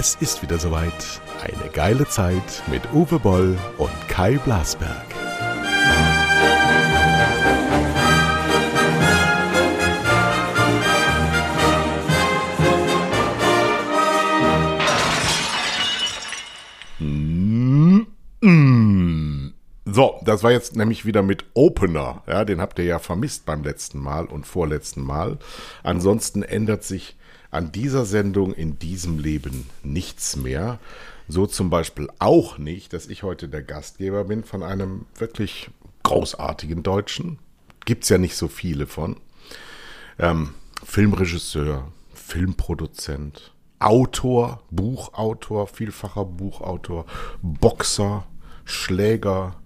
Es ist wieder soweit. Eine geile Zeit mit Uwe Boll und Kai Blasberg. So, das war jetzt nämlich wieder mit Opener. Ja, den habt ihr ja vermisst beim letzten Mal und vorletzten Mal. Ansonsten ändert sich an dieser Sendung in diesem Leben nichts mehr. So zum Beispiel auch nicht, dass ich heute der Gastgeber bin von einem wirklich großartigen Deutschen. Gibt es ja nicht so viele von. Ähm, Filmregisseur, Filmproduzent, Autor, Buchautor, vielfacher Buchautor, Boxer, Schläger,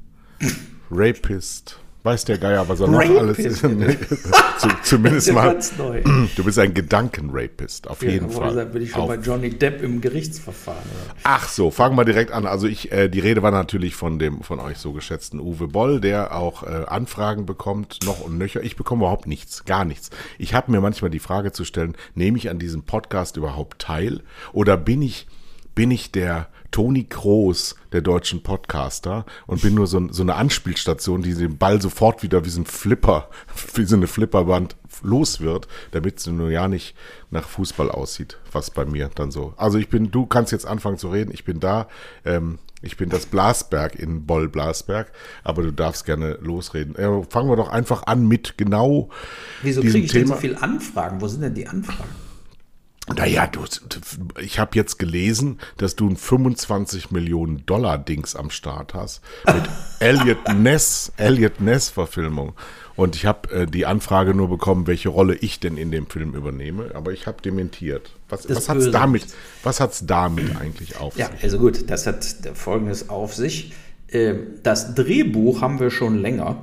Rapist, Weiß der Geier, was er noch alles ist. Zumindest mal. Du bist ein Gedankenrapist, auf ja, jeden Fall. Da bin ich schon auf. bei Johnny Depp im Gerichtsverfahren. Oder? Ach so, fangen wir direkt an. Also ich, äh, die Rede war natürlich von dem von euch so geschätzten Uwe Boll, der auch äh, Anfragen bekommt, noch und nöcher. Ich bekomme überhaupt nichts, gar nichts. Ich habe mir manchmal die Frage zu stellen, nehme ich an diesem Podcast überhaupt teil oder bin ich bin ich der Toni Kroos der deutschen Podcaster und bin nur so, so eine Anspielstation, die den Ball sofort wieder wie so ein Flipper, wie so eine Flipperband los wird, damit es nur ja nicht nach Fußball aussieht, was bei mir dann so. Also ich bin, du kannst jetzt anfangen zu reden, ich bin da, ähm, ich bin das Blasberg in Boll Blasberg, aber du darfst gerne losreden. Äh, fangen wir doch einfach an mit genau Wieso kriege ich Thema. denn so viel Anfragen? Wo sind denn die Anfragen? Naja, du, ich habe jetzt gelesen, dass du ein 25 Millionen Dollar Dings am Start hast mit Elliot Ness, Elliot Ness Verfilmung. Und ich habe äh, die Anfrage nur bekommen, welche Rolle ich denn in dem Film übernehme. Aber ich habe dementiert. Was, was hat's damit? Was hat's damit eigentlich auf ja, sich? Ja, also gut, das hat Folgendes auf sich. Ähm, das Drehbuch haben wir schon länger.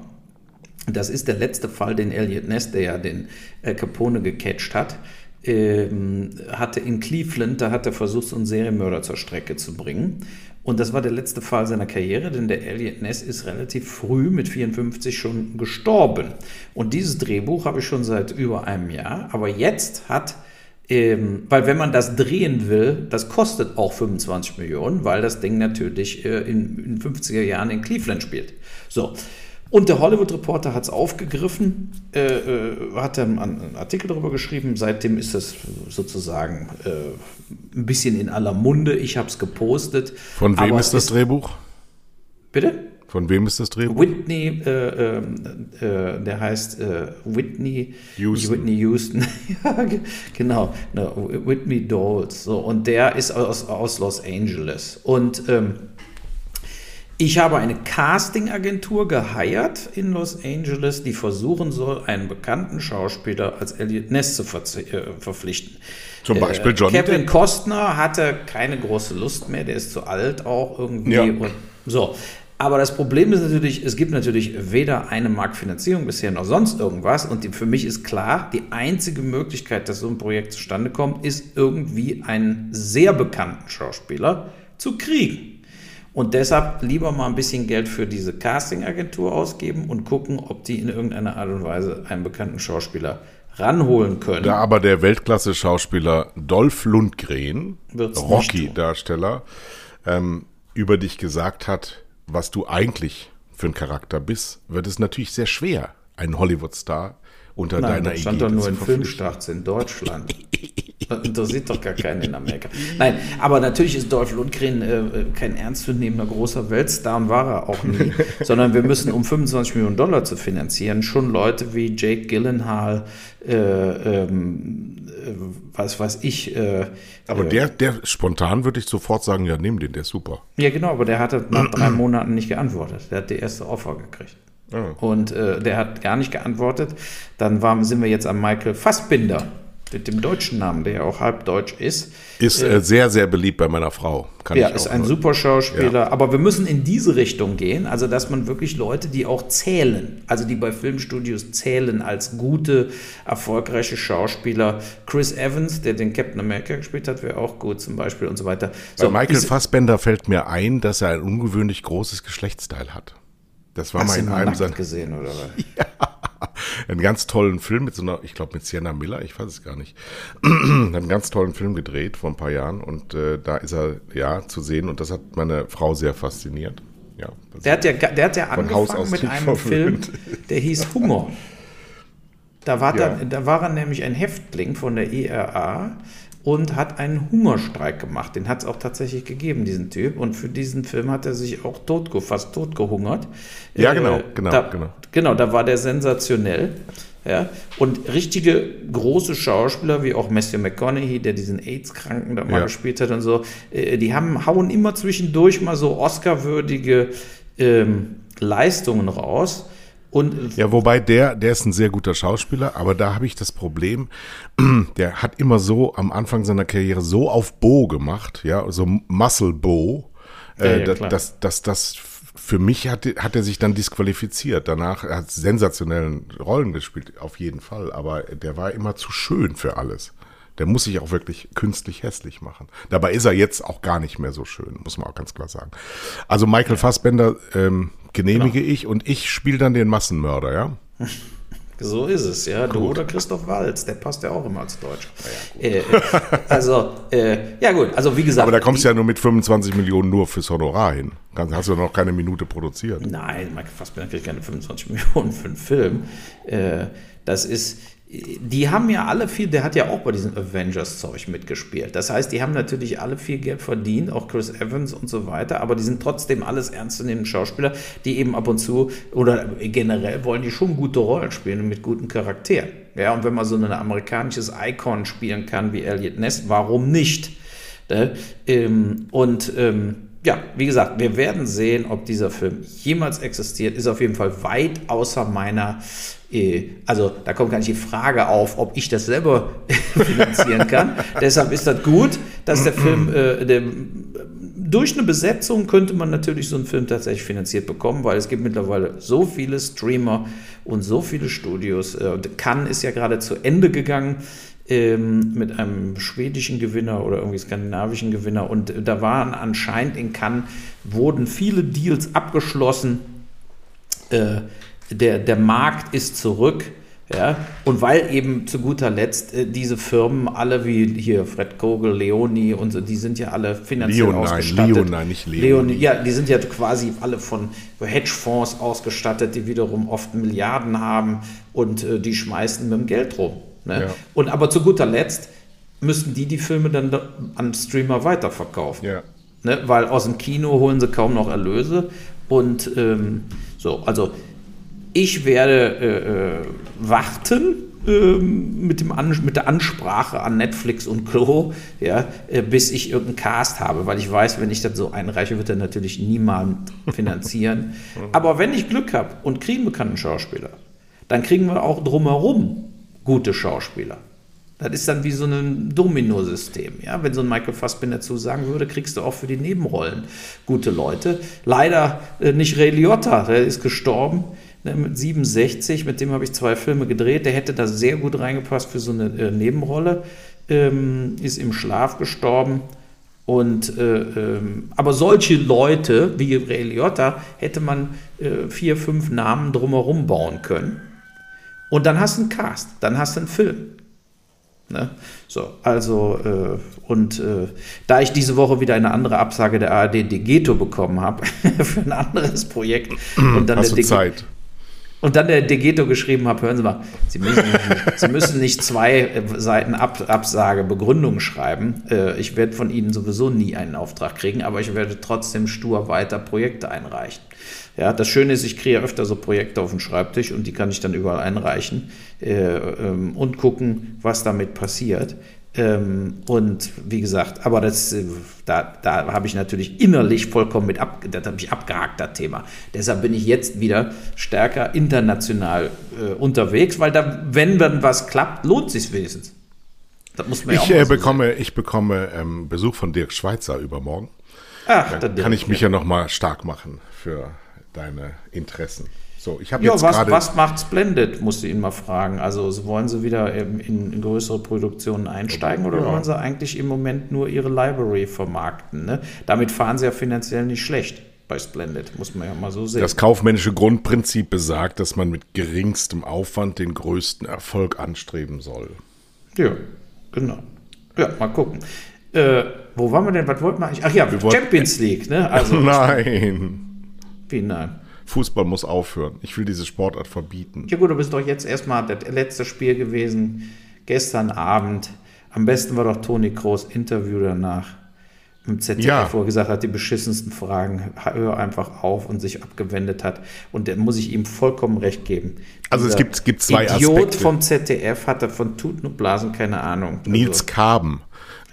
Das ist der letzte Fall, den Elliot Ness, der ja den äh, Capone gecatcht hat ähm, hatte in Cleveland, da hat er versucht, einen Serienmörder zur Strecke zu bringen. Und das war der letzte Fall seiner Karriere, denn der Elliot Ness ist relativ früh mit 54 schon gestorben. Und dieses Drehbuch habe ich schon seit über einem Jahr. Aber jetzt hat, ähm, weil wenn man das drehen will, das kostet auch 25 Millionen, weil das Ding natürlich äh, in, in 50er Jahren in Cleveland spielt. So. Und der Hollywood Reporter hat es aufgegriffen, äh, äh, hat dann einen Artikel darüber geschrieben. Seitdem ist das sozusagen äh, ein bisschen in aller Munde. Ich habe es gepostet. Von wem ist das Drehbuch? Bitte? Von wem ist das Drehbuch? Whitney, äh, äh, äh der heißt Whitney Houston. Whitney Houston. ja, genau. No, Whitney Dawes. So, und der ist aus, aus Los Angeles. Und ähm, ich habe eine Casting-Agentur geheiert in Los Angeles, die versuchen soll, einen bekannten Schauspieler als Elliot Ness zu ver äh, verpflichten. Zum Beispiel Johnny äh, Kevin. Costner hatte keine große Lust mehr, der ist zu alt auch irgendwie. Ja. Und so. Aber das Problem ist natürlich, es gibt natürlich weder eine Marktfinanzierung bisher noch sonst irgendwas. Und die, für mich ist klar, die einzige Möglichkeit, dass so ein Projekt zustande kommt, ist irgendwie einen sehr bekannten Schauspieler zu kriegen. Und deshalb lieber mal ein bisschen Geld für diese Casting-Agentur ausgeben und gucken, ob die in irgendeiner Art und Weise einen bekannten Schauspieler ranholen können. Da aber der Weltklasse-Schauspieler Dolph Lundgren, Rocky-Darsteller, ähm, über dich gesagt hat, was du eigentlich für ein Charakter bist, wird es natürlich sehr schwer, einen Hollywood-Star unter Nein, deiner stand doch nur in Filmstarts in Deutschland. Das interessiert doch gar keinen in Amerika. Nein, aber natürlich ist Dolph Lundgren äh, kein ernstzunehmender großer Weltstar und war er auch nie, sondern wir müssen, um 25 Millionen Dollar zu finanzieren, schon Leute wie Jake Gyllenhaal, äh, ähm, äh, was weiß ich. Äh, aber der, der spontan würde ich sofort sagen, ja, nimm den, der ist super. Ja, genau, aber der hatte nach drei Monaten nicht geantwortet. Der hat die erste Offer gekriegt. Oh. Und äh, der hat gar nicht geantwortet. Dann waren, sind wir jetzt am Michael Fassbinder mit dem deutschen Namen, der ja auch halb deutsch ist. Ist äh, sehr, sehr beliebt bei meiner Frau. Kann ja, ist ein super Schauspieler. Ja. Aber wir müssen in diese Richtung gehen, also dass man wirklich Leute, die auch zählen, also die bei Filmstudios zählen als gute, erfolgreiche Schauspieler. Chris Evans, der den Captain America gespielt hat, wäre auch gut zum Beispiel und so weiter. So, bei Michael Fassbender fällt mir ein, dass er ein ungewöhnlich großes Geschlechtsteil hat. Das war Hast mal in einem sein gesehen oder was? Ja. einen ganz tollen Film mit so einer, ich glaube mit Sienna Miller, ich weiß es gar nicht, einen ganz tollen Film gedreht vor ein paar Jahren und äh, da ist er ja zu sehen und das hat meine Frau sehr fasziniert. Ja, der hat ja, der hat ja angefangen mit einem verwöhnt. Film, der hieß Hunger. Da war, ja. da, da war er nämlich ein Häftling von der ERA und hat einen Hungerstreik gemacht. Den hat es auch tatsächlich gegeben, diesen Typ. Und für diesen Film hat er sich auch tot, fast tot gehungert. Ja, genau, äh, genau, da, genau. Genau, da war der sensationell. Ja, und richtige große Schauspieler, wie auch Matthew McConaughey, der diesen AIDS-Kranken da mal ja. gespielt hat und so, äh, die haben, hauen immer zwischendurch mal so Oscar-würdige ähm, Leistungen raus. Und ja, wobei der, der ist ein sehr guter Schauspieler, aber da habe ich das Problem, der hat immer so am Anfang seiner Karriere so auf Bo gemacht, ja, so Muscle Bo, äh, ja, ja, dass, dass das für mich hat, hat er sich dann disqualifiziert. Danach er hat sensationellen Rollen gespielt, auf jeden Fall, aber der war immer zu schön für alles. Der muss sich auch wirklich künstlich hässlich machen. Dabei ist er jetzt auch gar nicht mehr so schön, muss man auch ganz klar sagen. Also Michael Fassbender ähm, genehmige genau. ich und ich spiele dann den Massenmörder, ja? So ist es, ja. Gut. Du oder Christoph Walz, der passt ja auch immer als Deutsch. Ja, äh, also, äh, ja gut, also wie gesagt. Aber da kommst du ja nur mit 25 Millionen nur fürs Honorar hin. Dann hast du noch keine Minute produziert. Nein, Michael Fassbender kriegt keine 25 Millionen für einen Film. Äh, das ist, die haben ja alle viel, der hat ja auch bei diesem Avengers-Zeug mitgespielt. Das heißt, die haben natürlich alle viel Geld verdient, auch Chris Evans und so weiter, aber die sind trotzdem alles ernstzunehmende Schauspieler, die eben ab und zu oder generell wollen die schon gute Rollen spielen mit guten Charakteren. Ja, und wenn man so ein amerikanisches Icon spielen kann wie Elliot Ness, warum nicht? Ne? Ähm, und ähm, ja, wie gesagt, wir werden sehen, ob dieser Film jemals existiert. Ist auf jeden Fall weit außer meiner, äh, also da kommt gar nicht die Frage auf, ob ich das selber finanzieren kann. Deshalb ist das gut, dass der Film, äh, der, durch eine Besetzung könnte man natürlich so einen Film tatsächlich finanziert bekommen, weil es gibt mittlerweile so viele Streamer und so viele Studios. Äh, Cannes ist ja gerade zu Ende gegangen ähm, mit einem schwedischen Gewinner oder irgendwie skandinavischen Gewinner. Und da waren anscheinend in Cannes, wurden viele Deals abgeschlossen. Äh, der, der Markt ist zurück. Ja, und weil eben zu guter Letzt äh, diese Firmen alle wie hier Fred Kogel, Leoni und so, die sind ja alle finanziell Leonine, ausgestattet. Leonine, nicht Leoni. Leoni. Ja, die sind ja quasi alle von Hedgefonds ausgestattet, die wiederum oft Milliarden haben und äh, die schmeißen mit dem Geld rum. Ne? Ja. Und aber zu guter Letzt müssten die die Filme dann an Streamer weiterverkaufen. Ja. Ne? Weil aus dem Kino holen sie kaum noch Erlöse. Und ähm, so, also ich werde äh, äh warten ähm, mit, dem An mit der Ansprache an Netflix und Co., ja, äh, bis ich irgendeinen Cast habe, weil ich weiß, wenn ich das so einreiche, wird er natürlich niemand finanzieren. Aber wenn ich Glück habe und kriegen bekannten Schauspieler, dann kriegen wir auch drumherum gute Schauspieler. Das ist dann wie so ein Domino-System. Ja? Wenn so ein Michael Fassbinder zusagen würde, kriegst du auch für die Nebenrollen gute Leute. Leider äh, nicht Ray Liotta, der ist gestorben ne, mit 67, mit dem habe ich zwei Filme gedreht. Der hätte da sehr gut reingepasst für so eine äh, Nebenrolle. Ähm, ist im Schlaf gestorben. Und, äh, ähm, aber solche Leute wie Ray Liotta hätte man äh, vier, fünf Namen drumherum bauen können. Und dann hast du einen Cast, dann hast du einen Film. Ne? So, also, äh, und äh, da ich diese Woche wieder eine andere Absage der ARD Degeto bekommen habe für ein anderes Projekt und dann hast der Zeit. Und dann der Degeto geschrieben habe, hören Sie mal, Sie müssen, Sie müssen nicht zwei äh, Seiten Ab Absage, Begründung schreiben. Äh, ich werde von Ihnen sowieso nie einen Auftrag kriegen, aber ich werde trotzdem stur weiter Projekte einreichen. Ja, das Schöne ist, ich kriege öfter so Projekte auf den Schreibtisch und die kann ich dann überall einreichen äh, ähm, und gucken, was damit passiert. Ähm, und wie gesagt, aber das, äh, da, da habe ich natürlich innerlich vollkommen mit ab, das habe ich abgehakt, das Thema. Deshalb bin ich jetzt wieder stärker international äh, unterwegs, weil da, wenn dann was klappt, lohnt sich wenigstens. Das muss man ja ich, auch äh, bekomme, ich bekomme ähm, Besuch von Dirk Schweitzer übermorgen. Ach, dann kann ich mich ja, ja nochmal stark machen für deine Interessen. So, ich habe ja, jetzt was, was macht Splendid, musst du ihn mal fragen. Also wollen sie wieder in, in größere Produktionen einsteigen oder ja. wollen sie eigentlich im Moment nur ihre Library vermarkten? Ne? Damit fahren sie ja finanziell nicht schlecht. bei Splendid, muss man ja mal so sehen. Das kaufmännische Grundprinzip besagt, dass man mit geringstem Aufwand den größten Erfolg anstreben soll. Ja, genau. Ja, mal gucken. Äh, wo waren wir denn? Was wollten wir eigentlich? Ach ja, Wir wollten- Champions League, ne? Also, Nein. Wie nein? Fußball muss aufhören. Ich will diese Sportart verbieten. Ja gut, du bist doch jetzt erstmal das letzte Spiel gewesen, gestern Abend. Am besten war doch Toni Kroos Interview danach im ZDF, Ja. wo er gesagt hat, die beschissensten Fragen, hör einfach auf und sich abgewendet hat. Und da muss ich ihm vollkommen recht geben. Also es Dieser gibt- es gibt zwei Idiot Aspekte. vom ZDF hatte von Tuten und Blasen keine Ahnung. Nils Kaben.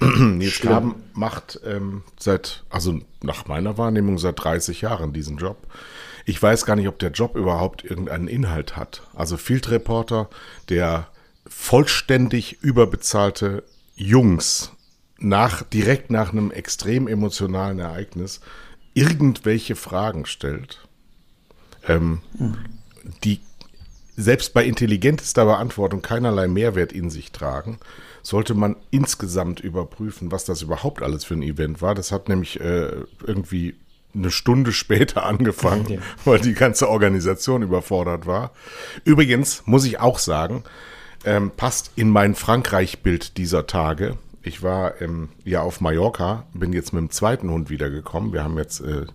Nils. Kaben macht ähm, seit, also nach meiner Wahrnehmung seit 30 Jahren diesen Job. Ich weiß gar nicht, ob der Job überhaupt irgendeinen Inhalt hat. Also Field Reporter, der vollständig überbezahlte Jungs nach, direkt nach einem extrem emotionalen Ereignis irgendwelche Fragen stellt, ähm, die selbst bei intelligentester Beantwortung keinerlei Mehrwert in sich tragen, sollte man insgesamt überprüfen, was das überhaupt alles für ein Event war. Das hat nämlich äh, irgendwie eine Stunde später angefangen, Ja. weil die ganze Organisation überfordert war. Übrigens muss ich auch sagen, ähm, passt in mein Frankreich-Bild dieser Tage. Ich war ähm, ja auf Mallorca, bin jetzt mit dem zweiten Hund wiedergekommen. Wir haben jetzt äh,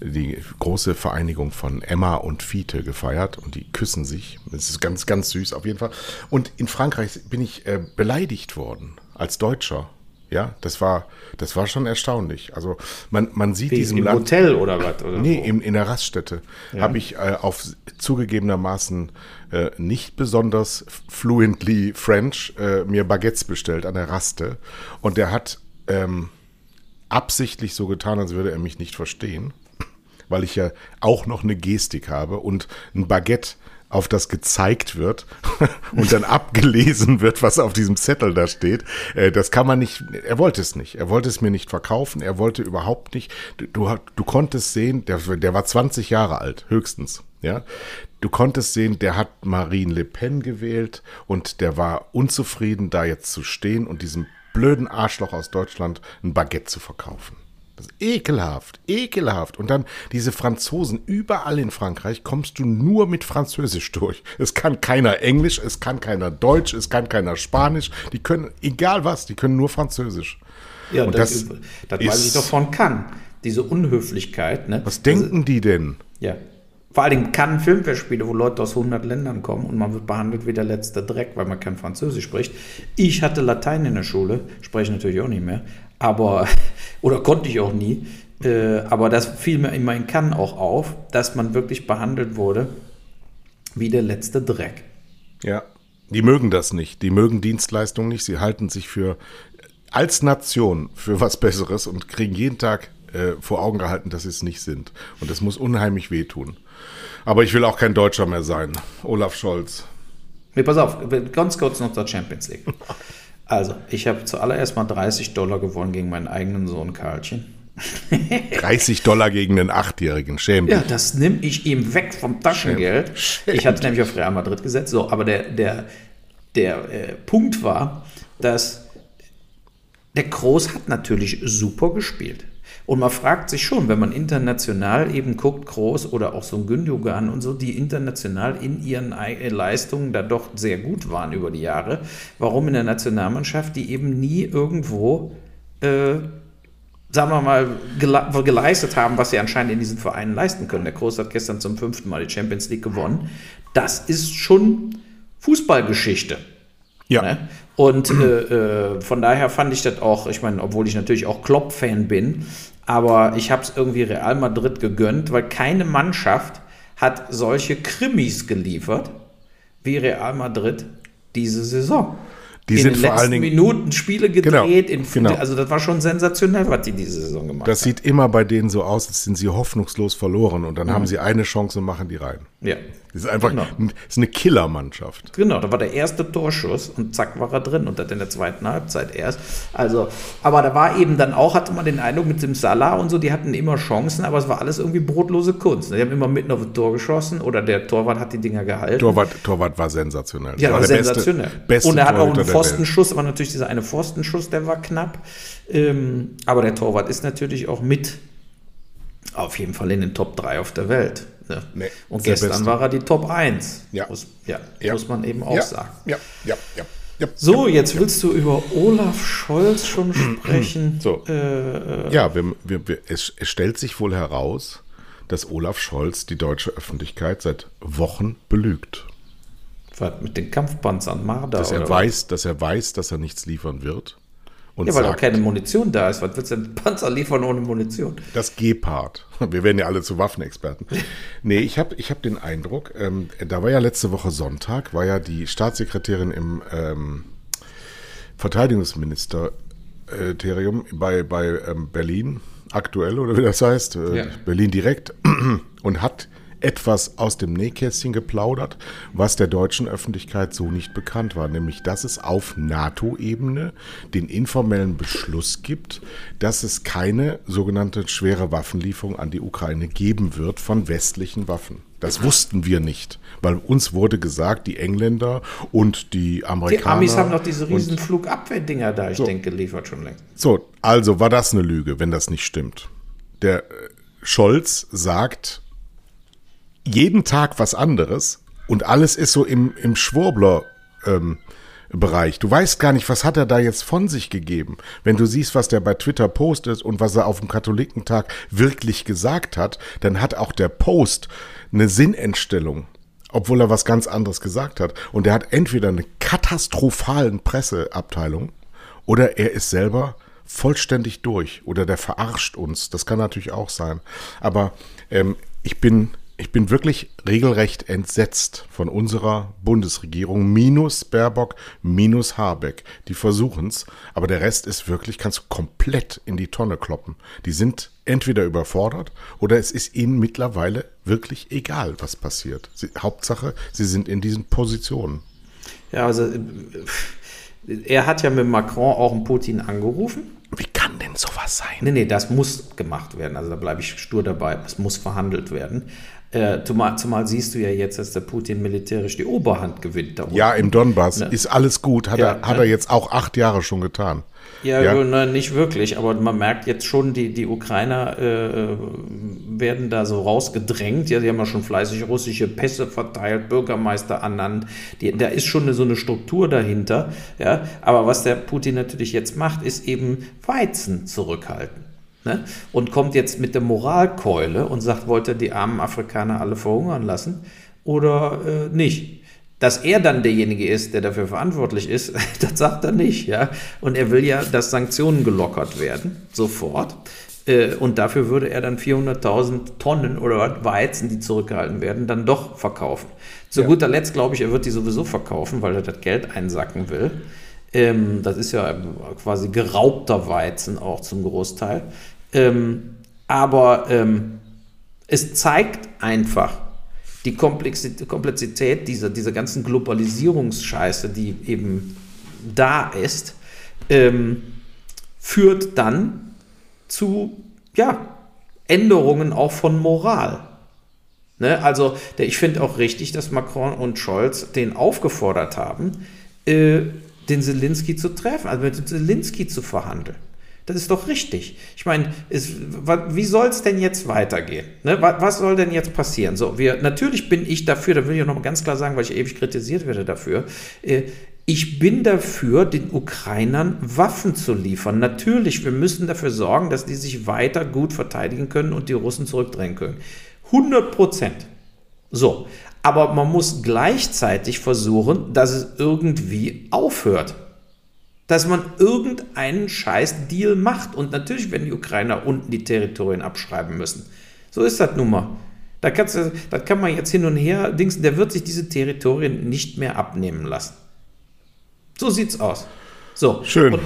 die große Vereinigung von Emma und Fiete gefeiert und die küssen sich. Das ist ganz, ganz süß auf jeden Fall. Und in Frankreich bin ich äh, beleidigt worden als Deutscher. Ja, das war, das war schon erstaunlich. Also man, man sieht Wie, diesem Im Land. Hotel oder was? Oder Nee, wo? in, der Raststätte habe ich äh, auf zugegebenermaßen äh, nicht besonders fluently French äh, mir Baguettes bestellt an der Raste. Und der hat ähm, absichtlich so getan, als würde er mich nicht verstehen, weil ich ja auch noch eine Gestik habe und ein Baguette auf das gezeigt wird und dann abgelesen wird, was auf diesem Zettel da steht. Äh, Das kann man nicht, er wollte es nicht. Er wollte es mir nicht verkaufen. Er wollte überhaupt nicht. Du, du, konntest sehen, der, der war 20 Jahre alt, höchstens. Ja, du konntest sehen, der hat Marine Le Pen gewählt und der war unzufrieden, da jetzt zu stehen und diesem blöden Arschloch aus Deutschland ein Baguette zu verkaufen. Das ist ekelhaft, ekelhaft. Und dann diese Franzosen, überall in Frankreich kommst du nur mit Französisch durch. Es kann keiner Englisch, es kann keiner Deutsch, es kann keiner Spanisch. Die können, egal was, die können nur Französisch. Ja, Und das, das das, weiß ist- ich doch von Cannes. Diese Unhöflichkeit. Ne? Was denken die denn? Ja. Vor allen Dingen Cannes Filmfestspiele, wo Leute aus 100 Ländern kommen und man wird behandelt wie der letzte Dreck, weil man kein Französisch spricht. Ich hatte Latein in der Schule, spreche natürlich auch nicht mehr, aber, oder konnte ich auch nie. Äh, aber das fiel mir in Cannes auch auf, dass man wirklich behandelt wurde wie der letzte Dreck. Ja. Die mögen das nicht. Die mögen Dienstleistungen nicht. Sie halten sich für als Nation für was Besseres und kriegen jeden Tag äh, vor Augen gehalten, dass sie es nicht sind. Und das muss unheimlich wehtun. Aber ich will auch kein Deutscher mehr sein. Olaf Scholz. Nee, pass auf, ganz kurz noch zur Champions League. Also, ich habe zuallererst mal 30 Dollar gewonnen gegen meinen eigenen Sohn Karlchen. 30 Dollar gegen einen Achtjährigen. Schäm Ja, dich. das nehme ich ihm weg vom Taschengeld. Schäm Ich hatte nämlich auf Real Madrid gesetzt. So, aber der, der, der äh, Punkt war, dass der Kroos hat natürlich super gespielt. Und man fragt sich schon, wenn man international eben guckt, Kroos oder auch so ein Gündogan und so, die international in ihren Ei- Leistungen da doch sehr gut waren über die Jahre, warum in der Nationalmannschaft die eben nie irgendwo äh, sagen wir mal, gele geleistet haben, was sie anscheinend in diesen Vereinen leisten können. Der Kroos hat gestern zum fünften Mal die Champions League gewonnen. Das ist schon Fußballgeschichte. Ja. Ne? Und äh, äh, von daher fand ich das auch, ich meine, obwohl ich natürlich auch Klopp-Fan bin, aber ich habe es irgendwie Real Madrid gegönnt, weil keine Mannschaft hat solche Krimis geliefert wie Real Madrid diese Saison. Die in sind den vor letzten allen Dingen- Minuten Spiele Genau, gedreht. in, genau. Also das war schon sensationell, was die diese Saison gemacht Das sieht immer bei denen so aus, als sind sie hoffnungslos verloren und dann haben sie eine Chance und machen die rein. Ja. Das ist einfach Genau. ist eine Killermannschaft. Genau, da war der erste Torschuss und zack war er drin und das in der zweiten Halbzeit erst. Also, aber da war eben dann auch, hatte man den Eindruck mit dem Salah und so, die hatten immer Chancen, aber es war alles irgendwie brotlose Kunst. Die haben immer mitten auf das Tor geschossen oder der Torwart hat die Dinger gehalten. Torwart, Torwart war sensationell. ja, war war der beste- sensationell. Beste, und er hat auch einen. Pfostenschuss, aber natürlich dieser eine Pfostenschuss, der war knapp. Ähm, aber der Torwart ist natürlich auch mit Auf jeden Fall in den Top 3 auf der Welt. Ne? Nee, Und gestern war er die Top 1. Ja. Muss, ja, Ja. muss man eben auch ja, sagen. Ja, ja, ja. ja. So, jetzt willst du über Olaf Scholz schon sprechen. So. Äh, Ja, wir, wir, wir, es, es stellt sich wohl heraus, dass Olaf Scholz die deutsche Öffentlichkeit seit Wochen belügt. was mit den Kampfpanzern, Marder Dass er, weiß, dass er weiß, dass er nichts liefern wird. Und? Ja, weil auch sagt, keine Munition da ist. Was willst du denn Panzer liefern ohne Munition? das Gepard. Wir werden ja alle zu Waffenexperten. Nee, ich habe ich hab den Eindruck, ähm, da war ja letzte Woche Sonntag, war ja die Staatssekretärin im ähm, Verteidigungsministerium bei, bei ähm, Berlin, aktuell oder wie das heißt, äh, Ja. Berlin direkt, und hat etwas aus dem Nähkästchen geplaudert, was der deutschen Öffentlichkeit so nicht bekannt war, nämlich dass es auf NATO-Ebene den informellen Beschluss gibt, dass es keine sogenannte schwere Waffenlieferung an die Ukraine geben wird von westlichen Waffen. Das wussten wir nicht, weil uns wurde gesagt, die Engländer und die Amerikaner. Die Amis haben doch diese riesen Flugabwehrdinger da, ich denke, geliefert schon längst. so, also war das eine Lüge, wenn das nicht stimmt. Der äh, Scholz sagt jeden Tag was anderes und alles ist so im, im Schwurbler ähm, Bereich. Du weißt gar nicht, was hat er da jetzt von sich gegeben. Wenn du siehst, was der bei Twitter postet und was er auf dem Katholikentag wirklich gesagt hat, dann hat auch der Post eine Sinnentstellung obwohl er was ganz anderes gesagt hat. Und er hat entweder eine katastrophalen Presseabteilung oder er ist selber vollständig durch oder der verarscht uns. Das kann natürlich auch sein. Aber ähm, ich bin ich bin wirklich regelrecht entsetzt von unserer Bundesregierung, minus Baerbock, minus Habeck. Die versuchen's, aber der Rest ist wirklich, kannst du komplett in die Tonne kloppen. Die sind entweder überfordert oder es ist ihnen mittlerweile wirklich egal, was passiert. Sie, Hauptsache, sie sind in diesen Positionen. Ja, also er hat ja mit Macron auch einen Putin angerufen. Wie kann denn sowas sein? Nee, nee, das muss gemacht werden. Also da bleibe ich stur dabei. Es muss verhandelt werden. Äh, zumal, zumal siehst du ja jetzt, dass der Putin militärisch die Oberhand gewinnt. Ja, im Donbass ist alles gut. Hat, Ja, er, hat ne? er jetzt auch acht Jahre schon getan. Ja, Ja. ne, nicht wirklich, aber man merkt jetzt schon, die, die Ukrainer äh, werden da so rausgedrängt. Ja, die haben ja schon fleißig russische Pässe verteilt, Bürgermeister ernannt. Die, da ist schon eine, so eine Struktur dahinter. Ja, aber was der Putin natürlich jetzt macht, ist eben Weizen zurückhalten. Ne? Und kommt jetzt mit der Moralkeule und sagt, wollt ihr die armen Afrikaner alle verhungern lassen oder äh, nicht? Dass er dann derjenige ist, der dafür verantwortlich ist, das sagt er nicht, ja. Und er will ja, dass Sanktionen gelockert werden, sofort. Äh, Und dafür würde er dann 400.000 Tonnen oder Weizen, die zurückgehalten werden, dann doch verkaufen. Zu guter Letzt glaube ich, er wird die sowieso verkaufen, weil er das Geld einsacken will. Ähm, das ist ja quasi geraubter Weizen auch zum Großteil. Ähm, aber ähm, es zeigt einfach die Komplexität, dieser, dieser ganzen Globalisierungsscheiße, die eben da ist, ähm, führt dann zu ja, Änderungen auch von Moral. Ne? Also der, ich finde auch richtig, dass Macron und Scholz den aufgefordert haben, äh, den Zelensky zu treffen, also mit Zelensky zu verhandeln. Das ist doch richtig. Ich meine, wie soll es denn jetzt weitergehen? Ne? Was, was soll denn jetzt passieren? So, wir, natürlich bin ich dafür, da will ich auch noch mal ganz klar sagen, weil ich ewig kritisiert werde dafür. Äh, ich bin dafür, den Ukrainern Waffen zu liefern. Natürlich, wir müssen dafür sorgen, dass die sich weiter gut verteidigen können und die Russen zurückdrängen können. 100 Prozent. So, aber man muss gleichzeitig versuchen, dass es irgendwie aufhört. Dass man irgendeinen scheiß Deal macht. Und natürlich werden die Ukrainer unten die Territorien abschreiben müssen. So ist das nun mal. Da, kannst da kann man jetzt hin und her, Dings, der wird sich diese Territorien nicht mehr abnehmen lassen. So sieht's aus. So. Schön. Und,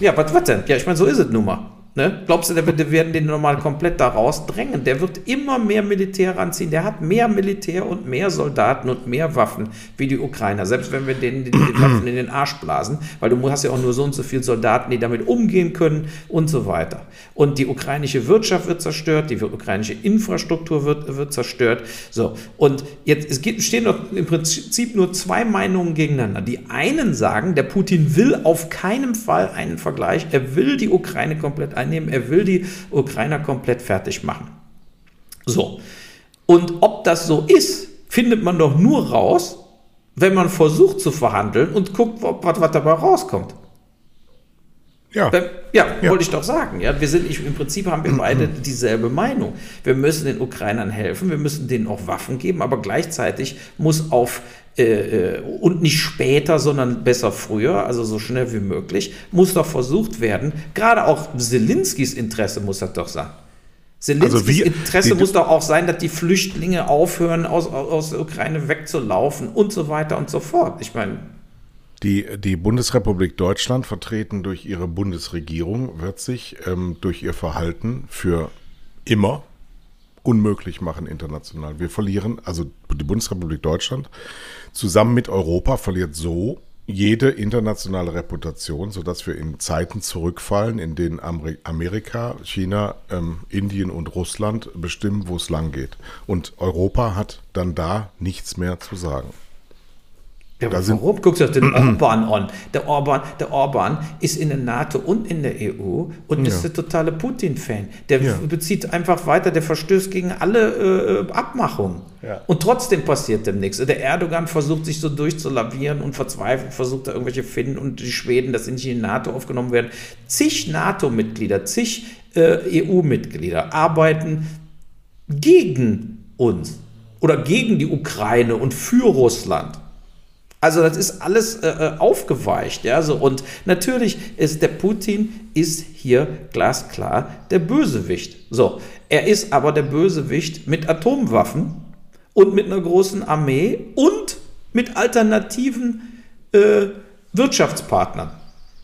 ja, was, was denn? Ja, ich meine, so ist es nun mal. Ne? Glaubst du, der die werden den nochmal komplett da rausdrängen? Der wird immer mehr Militär ranziehen. Der hat mehr Militär und mehr Soldaten und mehr Waffen wie die Ukrainer. Selbst wenn wir denen die, Waffen in den Arsch blasen, weil du hast ja auch nur so und so viele Soldaten, die damit umgehen können und so weiter. Und die ukrainische Wirtschaft wird zerstört, die ukrainische Infrastruktur wird, wird zerstört. So, und jetzt es gibt, stehen doch im Prinzip nur zwei Meinungen gegeneinander. Die einen sagen, der Putin will auf keinen Fall einen Vergleich, er will die Ukraine komplett einnehmen, er will die Ukrainer komplett fertig machen. So. Und ob das so ist, findet man doch nur raus, wenn man versucht zu verhandeln und guckt, was, was dabei rauskommt. Ja. ja, ja, wollte ich doch sagen. Ja, wir sind, ich, im Prinzip haben wir beide dieselbe Meinung. Wir müssen den Ukrainern helfen, wir müssen denen auch Waffen geben, aber gleichzeitig muss auf äh, äh, und nicht später, sondern besser früher, also so schnell wie möglich, muss doch versucht werden. Gerade auch Zelinskis Interesse muss das doch sein. Zelinskis also wie, Interesse die, muss doch auch sein, dass die Flüchtlinge aufhören, aus, aus der Ukraine wegzulaufen und so weiter und so fort. Ich meine. Die, die Bundesrepublik Deutschland, vertreten durch ihre Bundesregierung, wird sich ähm, durch ihr Verhalten für immer unmöglich machen international. Wir verlieren, also die Bundesrepublik Deutschland zusammen mit Europa verliert so jede internationale Reputation, sodass wir in Zeiten zurückfallen, in denen Amerika, China, ähm, Indien und Russland bestimmen, wo es lang geht. Und Europa hat dann da nichts mehr zu sagen. Ja, da warum? Guckst du den Orban an. Der Orban, der Orban ist in der NATO und in der EU und ja. ist der totale Putin-Fan. Der ja. bezieht einfach weiter, der verstößt gegen alle äh, Abmachungen. Ja. Und trotzdem passiert dem nichts. Der Erdogan versucht sich so durchzulavieren und verzweifelt versucht da irgendwelche Finnen und die Schweden, dass sie nicht in die NATO aufgenommen werden. Zig NATO-Mitglieder, zig äh, EU-Mitglieder arbeiten gegen uns oder gegen die Ukraine und für Russland. Also das ist alles äh, äh, aufgeweicht, ja. So und natürlich ist der Putin ist hier glasklar der Bösewicht. So, er ist aber der Bösewicht mit Atomwaffen und mit einer großen Armee und mit alternativen äh, Wirtschaftspartnern,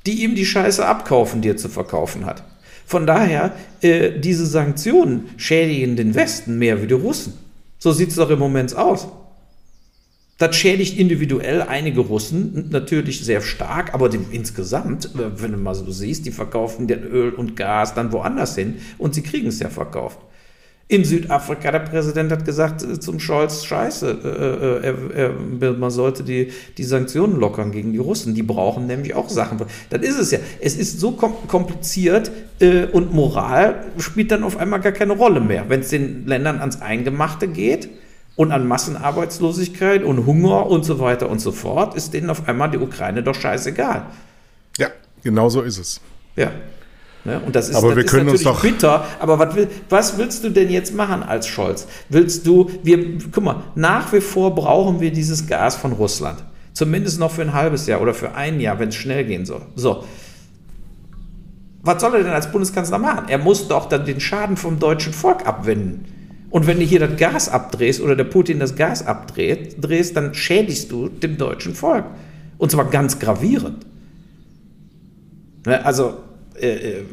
die ihm die Scheiße abkaufen, die er zu verkaufen hat. Von daher, äh, diese Sanktionen schädigen den Westen mehr wie die Russen. So sieht es doch im Moment aus. Das schädigt individuell einige Russen natürlich sehr stark, aber dem, insgesamt, äh, wenn du mal so siehst, die verkaufen den Öl und Gas dann woanders hin und sie kriegen es ja verkauft. In Südafrika, der Präsident hat gesagt äh, zum Scholz, scheiße, äh, äh, äh, man sollte die, die Sanktionen lockern gegen die Russen. Die brauchen nämlich auch Sachen. Dann ist es ja. Es ist so kompliziert äh, und Moral spielt dann auf einmal gar keine Rolle mehr. Wenn es den Ländern ans Eingemachte geht, und an Massenarbeitslosigkeit und Hunger und so weiter und so fort, ist denen auf einmal die Ukraine doch scheißegal. Ja, genau so ist es. Ja. Ne? Und das ist, aber das wir ist können natürlich uns doch bitter. Aber was, will, was willst du denn jetzt machen als Scholz? Willst du, wir, guck mal, nach wie vor brauchen wir dieses Gas von Russland. Zumindest noch für ein halbes Jahr oder für ein Jahr, wenn es schnell gehen soll. So. Was soll er denn als Bundeskanzler machen? Er muss doch dann den Schaden vom deutschen Volk abwenden. Und wenn du hier das Gas abdrehst oder der Putin das Gas abdreht, drehst, dann schädigst du dem deutschen Volk. Und zwar ganz gravierend. Ne, also, äh, äh,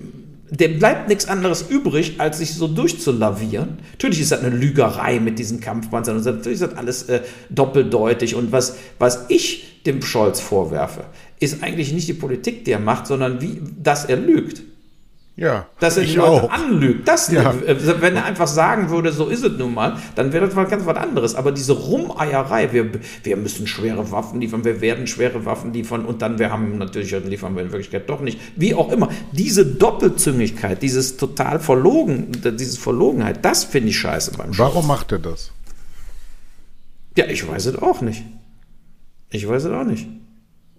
dem bleibt nichts anderes übrig, als sich so durchzulavieren. Natürlich ist das eine Lügerei mit diesen Kampfpanzern und natürlich ist das alles äh, doppeldeutig. Und was, was ich dem Scholz vorwerfe, ist eigentlich nicht die Politik, die er macht, sondern wie, dass er lügt. Ja, dass er die Leute auch. anlügt. Das, ja. Äh, wenn er einfach sagen würde, so ist es nun mal, dann wäre das mal ganz was anderes. Aber diese Rumeierei, wir, wir müssen schwere Waffen liefern, wir werden schwere Waffen liefern und dann wir haben natürlich liefern wir in Wirklichkeit doch nicht. Wie auch immer. Diese Doppelzüngigkeit, dieses total Verlogen, dieses Verlogenheit, das finde ich scheiße beim Warum Schutz. macht er das? Ja, ich weiß es auch nicht. Ich weiß es auch nicht.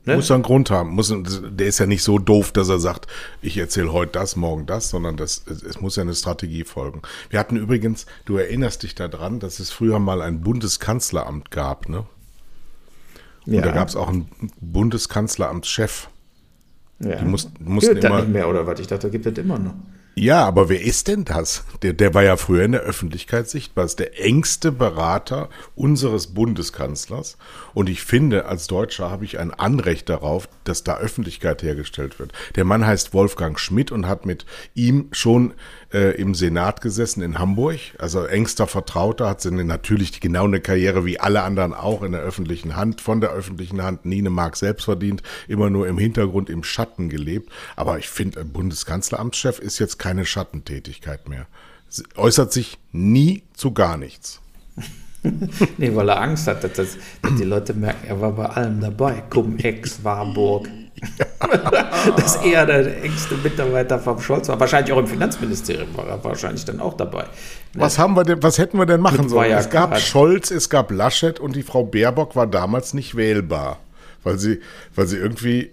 Ne? Muss einen Grund haben. Muss, der ist ja nicht so doof, dass er sagt, ich erzähle heute das, morgen das, sondern das, es, es muss ja eine Strategie folgen. Wir hatten übrigens, du erinnerst dich daran, dass es früher mal ein Bundeskanzleramt gab, ne? Und ja. da gab es auch einen Bundeskanzleramtschef. Ja. Die mussten, mussten Gilt immer, nicht mehr, oder was? Ich dachte, da gibt es immer noch. Ja, aber wer ist denn das? Der, der war ja früher in der Öffentlichkeit sichtbar. Ist der engste Berater unseres Bundeskanzlers. Und ich finde, als Deutscher habe ich ein Anrecht darauf, dass da Öffentlichkeit hergestellt wird. Der Mann heißt Wolfgang Schmidt und hat mit ihm schon äh, im Senat gesessen in Hamburg. Also engster Vertrauter, hat sie natürlich genau eine Karriere wie alle anderen auch in der öffentlichen Hand, von der öffentlichen Hand, nie eine Mark selbst verdient, immer nur im Hintergrund, im Schatten gelebt. Aber ich finde, ein Bundeskanzleramtschef ist jetzt keine Schattentätigkeit mehr. Sie äußert sich nie zu gar nichts. nee, weil er Angst hat, dass, dass, die Leute merken, er war bei allem dabei. Cum-Ex, Warburg. Dass er der engste Mitarbeiter vom Scholz war. Wahrscheinlich auch im Finanzministerium war er wahrscheinlich dann auch dabei. Was haben wir denn, was hätten wir denn machen sollen? Es gab Scholz, es gab Laschet und die Frau Baerbock war damals nicht wählbar, weil sie, weil sie irgendwie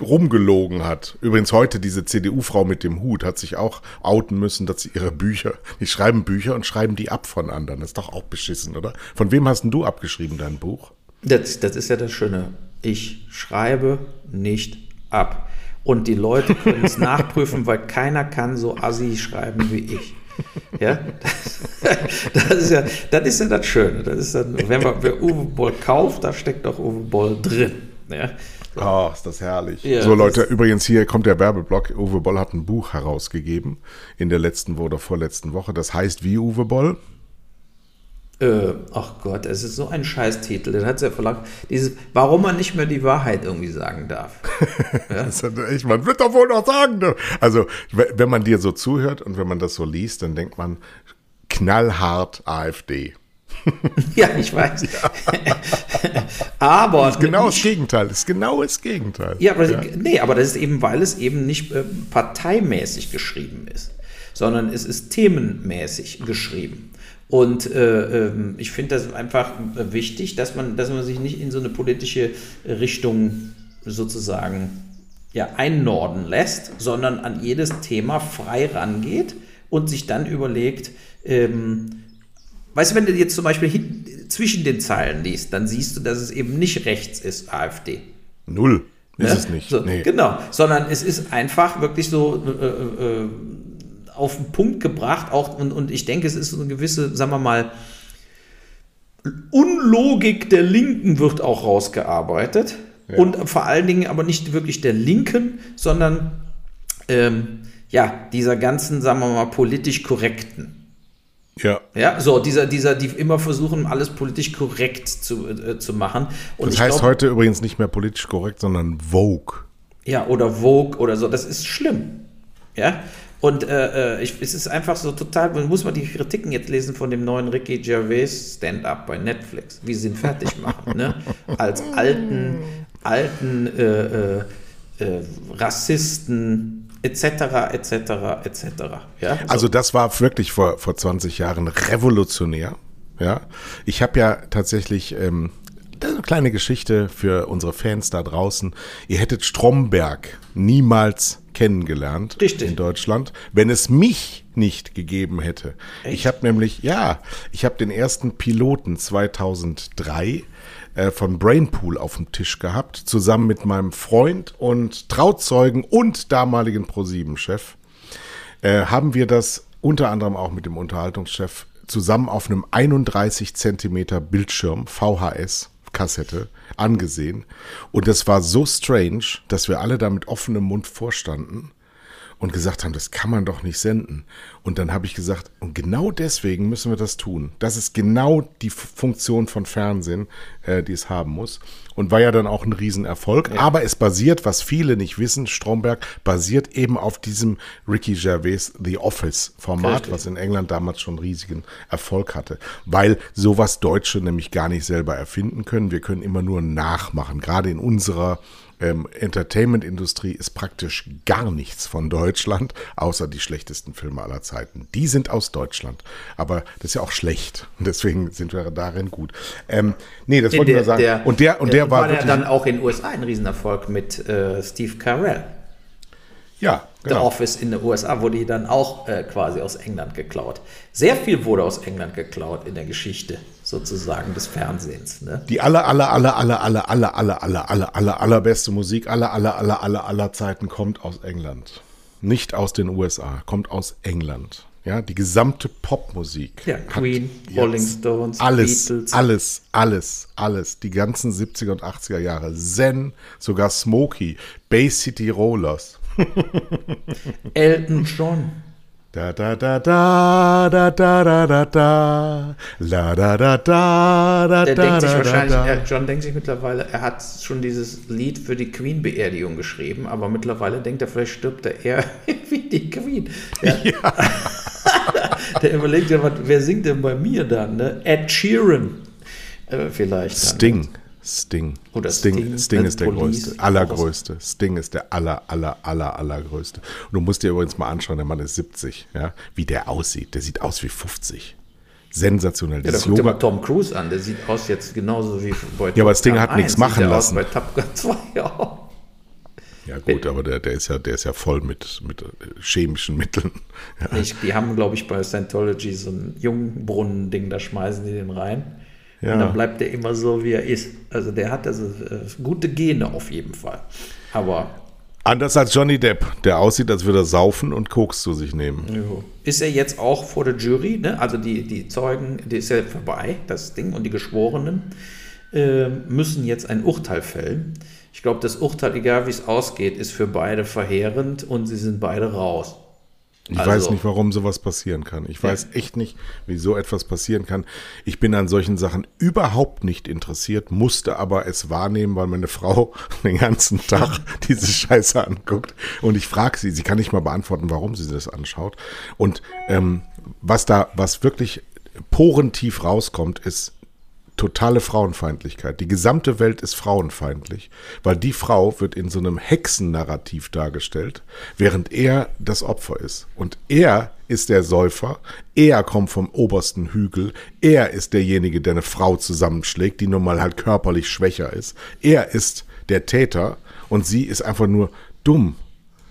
rumgelogen hat. Übrigens heute diese CDU-Frau mit dem Hut hat sich auch outen müssen, dass sie ihre Bücher, die schreiben Bücher und schreiben die ab von anderen. Das ist doch auch beschissen, oder? Von wem hast denn du abgeschrieben dein Buch? Das, das ist ja das Schöne. Ich schreibe nicht ab. Und die Leute können es nachprüfen, weil keiner kann so assi schreiben wie ich. Ja, das, das, ist ja, das ist ja das Schöne. Das ist dann, wenn man wer Uwe Boll kauft, da steckt auch Uwe Boll drin. Ja. Oh, ist das herrlich. Ja, so Leute, übrigens hier kommt der Werbeblock. Uwe Boll hat ein Buch herausgegeben in der letzten oder vorletzten Woche. Das heißt wie Uwe Boll? Äh, ach Gott, es ist so ein Scheißtitel. Den hat ja verlangt. Dieses, warum man nicht mehr die Wahrheit irgendwie sagen darf. Das ja echt, man wird doch wohl noch sagen. ne? Also, wenn man dir so zuhört und wenn man das so liest, dann denkt man knallhart AfD. ja, ich weiß. Aber Genau das Gegenteil. Das ist genau das Gegenteil. Ja, aber nee, aber das ist eben, weil es eben nicht äh, parteimäßig geschrieben ist, sondern es ist themenmäßig geschrieben. Und äh, ähm, ich finde das einfach äh, wichtig, dass man, dass man sich nicht in so eine politische Richtung sozusagen ja, einnorden lässt, sondern an jedes Thema frei rangeht und sich dann überlegt, ähm, weißt du, wenn du jetzt zum Beispiel hin, zwischen den Zeilen liest, dann siehst du, dass es eben nicht rechts ist, AfD. Null ist Ne? es nicht. So, nee. Genau, sondern es ist einfach wirklich so äh, äh, auf den Punkt gebracht, auch und, und ich denke, es ist so eine gewisse, sagen wir mal, Unlogik der Linken wird auch rausgearbeitet. Ja. Und vor allen Dingen aber nicht wirklich der Linken, sondern ähm, ja, dieser ganzen, sagen wir mal, politisch korrekten. Ja. Ja, so, dieser, dieser, die immer versuchen, alles politisch korrekt zu, äh, zu machen. Und Das heißt glaub- heute übrigens nicht mehr politisch korrekt, sondern Vogue. Ja, oder Vogue oder so. Das ist schlimm. Ja. Und äh, äh, ich, es ist einfach so total, man muss mal die Kritiken jetzt lesen von dem neuen Ricky Gervais Stand-up bei Netflix, wie sie ihn fertig machen, ne? Als alten, alten äh, äh, äh, Rassisten etc. etc. etc. Also das war wirklich vor, vor 20 Jahren revolutionär. Ja, ich habe ja tatsächlich ähm, eine kleine Geschichte für unsere Fans da draußen. Ihr hättet Stromberg niemals kennengelernt Richtig. in Deutschland, wenn es mich nicht gegeben hätte. Ich habe nämlich, ja, ich habe den ersten Piloten 2003 äh, von Brainpool auf dem Tisch gehabt, zusammen mit meinem Freund und Trauzeugen und damaligen ProSieben-Chef äh, haben wir das unter anderem auch mit dem Unterhaltungschef zusammen auf einem 31 Zentimeter Bildschirm VHS Kassette angesehen. Und das war so strange, dass wir alle da mit offenem Mund vorstanden und gesagt haben, das kann man doch nicht senden. Und dann habe ich gesagt, und genau deswegen müssen wir das tun. Das ist genau die Funktion von Fernsehen, äh, die es haben muss. Und war ja dann auch ein Riesenerfolg. Aber es basiert, was viele nicht wissen, Stromberg basiert eben auf diesem Ricky Gervais The Office Format, was in England damals schon riesigen Erfolg hatte. Weil sowas Deutsche nämlich gar nicht selber erfinden können. Wir können immer nur nachmachen. Gerade in unserer ähm, Entertainment-Industrie ist praktisch gar nichts von Deutschland, außer die schlechtesten Filme aller Zeiten. Die sind aus Deutschland. Aber das ist ja auch schlecht. Und deswegen sind wir darin gut. Ähm, nee, das wollte ich nur sagen. und der, und der, war, ja wirklich, dann auch in den USA ein Riesenerfolg mit äh, Steve Carell. ja, The genau. Office in den USA wurde dann auch äh, quasi aus England geklaut. Sehr viel wurde aus England geklaut in der Geschichte sozusagen des Fernsehens. Ne? Die aller, aller, aller, aller, aller, aller, aller, aller, aller, aller, allerbeste Musik aller, aller, aller, aller, aller Zeiten kommt aus England. Nicht aus den USA, kommt aus England. Ja, die gesamte Popmusik. Ja, Queen, Rolling Stones, alles, Beatles. alles, alles, alles. Die ganzen 70er und 80er Jahre. Zen, sogar Smokey, Bay City Rollers. Elton John. Da da da da da da da da da la da da da da Der da denkt sich da wahrscheinlich, da er, John denkt sich mittlerweile, er hat schon dieses Lied für die Queen-Beerdigung geschrieben, aber mittlerweile denkt er, vielleicht stirbt er eher wie die Queen. Ja. Der überlegt ja, wer singt denn bei mir dann? Ne? Ed Sheeran. Äh, vielleicht. Dann. Sting. Sting. Oder Sting, Sting, Sting mit ist der Police. größte, allergrößte. Sting ist der aller, aller, aller, allergrößte. Und du musst dir übrigens mal anschauen, der Mann ist 70, ja, wie der aussieht. Der sieht aus wie 50. Sensationell. Ja, da Dieses guck dir mal Tom Cruise an, der sieht aus jetzt genauso wie bei Ja, aber Top Sting Gun hat 1, nichts machen lassen. Bei Top Gun 2, ja. ja gut, aber der, der ist ja, der ist ja voll mit, mit äh, chemischen Mitteln. Ja. Ich, die haben, glaube ich, bei Scientology so ein Jungbrunnen-Ding, da schmeißen die den rein. Ja. Und dann bleibt der immer so, wie er ist. Also der hat also äh, gute Gene auf jeden Fall. Aber Anders als Johnny Depp, der aussieht, als würde er saufen und Koks zu sich nehmen. jo. ist er jetzt auch vor der Jury, ne? also die, die Zeugen, die ist ja vorbei, das Ding, und die Geschworenen äh, müssen jetzt ein Urteil fällen. Ich glaube, das Urteil, egal wie es ausgeht, ist für beide verheerend und sie sind beide raus. Ich Also- weiß nicht, warum sowas passieren kann. Ich weiß echt nicht, wie so etwas passieren kann. Ich bin an solchen Sachen überhaupt nicht interessiert, musste aber es wahrnehmen, weil meine Frau den ganzen Tag diese Scheiße anguckt. Und ich frage sie, sie kann nicht mal beantworten, warum sie das anschaut. Und ähm, was da, was wirklich porentief rauskommt, ist totale Frauenfeindlichkeit. Die gesamte Welt ist frauenfeindlich, weil die Frau wird in so einem Hexennarrativ dargestellt, während er das Opfer ist. Und er ist der Säufer, er kommt vom obersten Hügel, er ist derjenige, der eine Frau zusammenschlägt, die nun mal halt körperlich schwächer ist. Er ist der Täter und sie ist einfach nur dumm.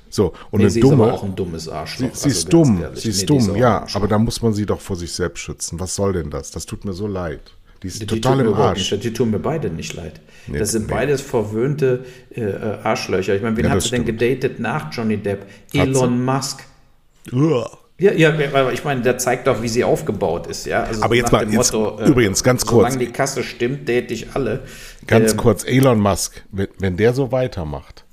So, und Nee, eine sie dumme, ist aber auch ein dummes Arschloch. Sie, sie also ist dumm, ehrlich. sie ist Nee, dumm, ein ja, aber da muss man sie doch vor sich selbst schützen. Was soll denn das? Das tut mir so leid. Die ist Die total im Arsch. Nicht, die tun mir beide nicht leid. Nee, das sind nee. beides verwöhnte äh, äh, Arschlöcher. Ich meine, wen Ja, hat das sie denn gedatet nach Johnny Depp? Hat Elon Musk. Uah. Ja, ja, aber ich meine, der zeigt doch, wie sie aufgebaut ist, ja. Also Aber jetzt mal- jetzt Motto, äh, übrigens ganz kurz. Solange die Kasse stimmt, date ich alle. Ganz Ähm, kurz, Elon Musk, wenn, wenn der so weitermacht,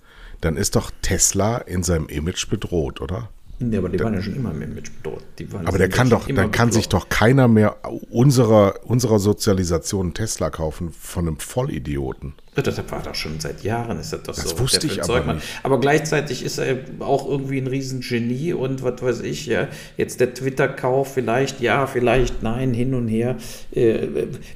dann ist doch Tesla in seinem Image bedroht, oder? Nee, aber die waren ja schon immer mit bedroht. Die waren Aber der kann doch, dann kann sich doch keiner mehr unserer, unserer Sozialisation Tesla kaufen von einem Vollidioten. Das war doch schon seit Jahren, ist das doch Das so. wusste ich aber Zeugmann. nicht. Aber gleichzeitig ist er auch irgendwie ein Riesengenie und was weiß ich, ja. Jetzt der Twitter-Kauf, vielleicht ja, vielleicht nein, hin und her. Äh,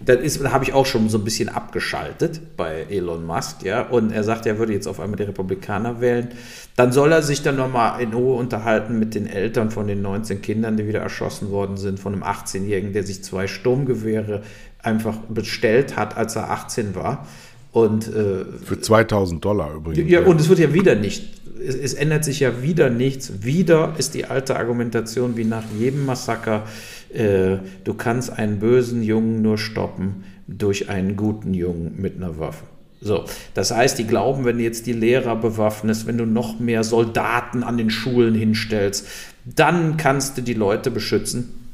Das ist, da habe ich auch schon so ein bisschen abgeschaltet bei Elon Musk, ja. Und er sagt, er würde jetzt auf einmal die Republikaner wählen. Dann soll er sich dann nochmal in Ruhe unterhalten mit den Eltern von den 19 Kindern, die wieder erschossen worden sind, von einem 18-Jährigen, der sich zwei Sturmgewehre einfach bestellt hat, als er 18 war. Und äh, Für 2000 Dollar übrigens. ja, und es wird ja wieder nicht. Es, es ändert sich ja wieder nichts. Wieder ist die alte Argumentation wie nach jedem Massaker. Äh, du kannst einen bösen Jungen nur stoppen durch einen guten Jungen mit einer Waffe. So, das heißt, die glauben, wenn du jetzt die Lehrer bewaffnest, wenn du noch mehr Soldaten an den Schulen hinstellst, dann kannst du die Leute beschützen.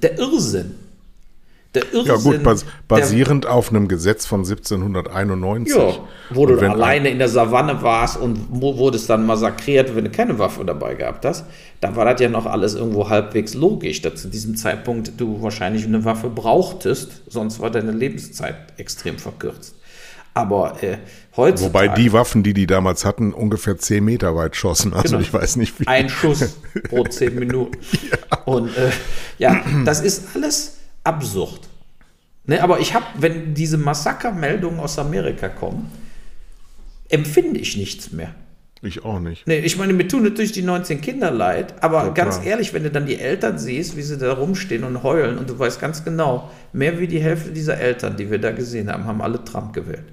Der Irrsinn. Der Irrsinn. Ja gut, bas der- basierend auf einem Gesetz von 1791. ja, wo du alleine in der Savanne warst und wo wurdest dann massakriert, wenn du keine Waffe dabei gehabt hast, da war das ja noch alles irgendwo halbwegs logisch, dass zu diesem Zeitpunkt du wahrscheinlich eine Waffe brauchtest, sonst war deine Lebenszeit extrem verkürzt. Aber äh, heutzutage... Wobei die Waffen, die die damals hatten, ungefähr 10 Meter weit schossen. Also Genau. ich weiß nicht wie. Ein Schuss pro zehn Minuten. Und äh, ja, das ist alles absurd. Ne, aber ich habe, wenn diese Massakermeldungen aus Amerika kommen, empfinde ich nichts mehr. Ich auch nicht. Nee, ich meine, mir tun natürlich die 19 Kinder leid, aber Ja, ganz klar. ehrlich, wenn du dann die Eltern siehst, wie sie da rumstehen und heulen und du weißt ganz genau, mehr wie die Hälfte dieser Eltern, die wir da gesehen haben, haben alle Trump gewählt.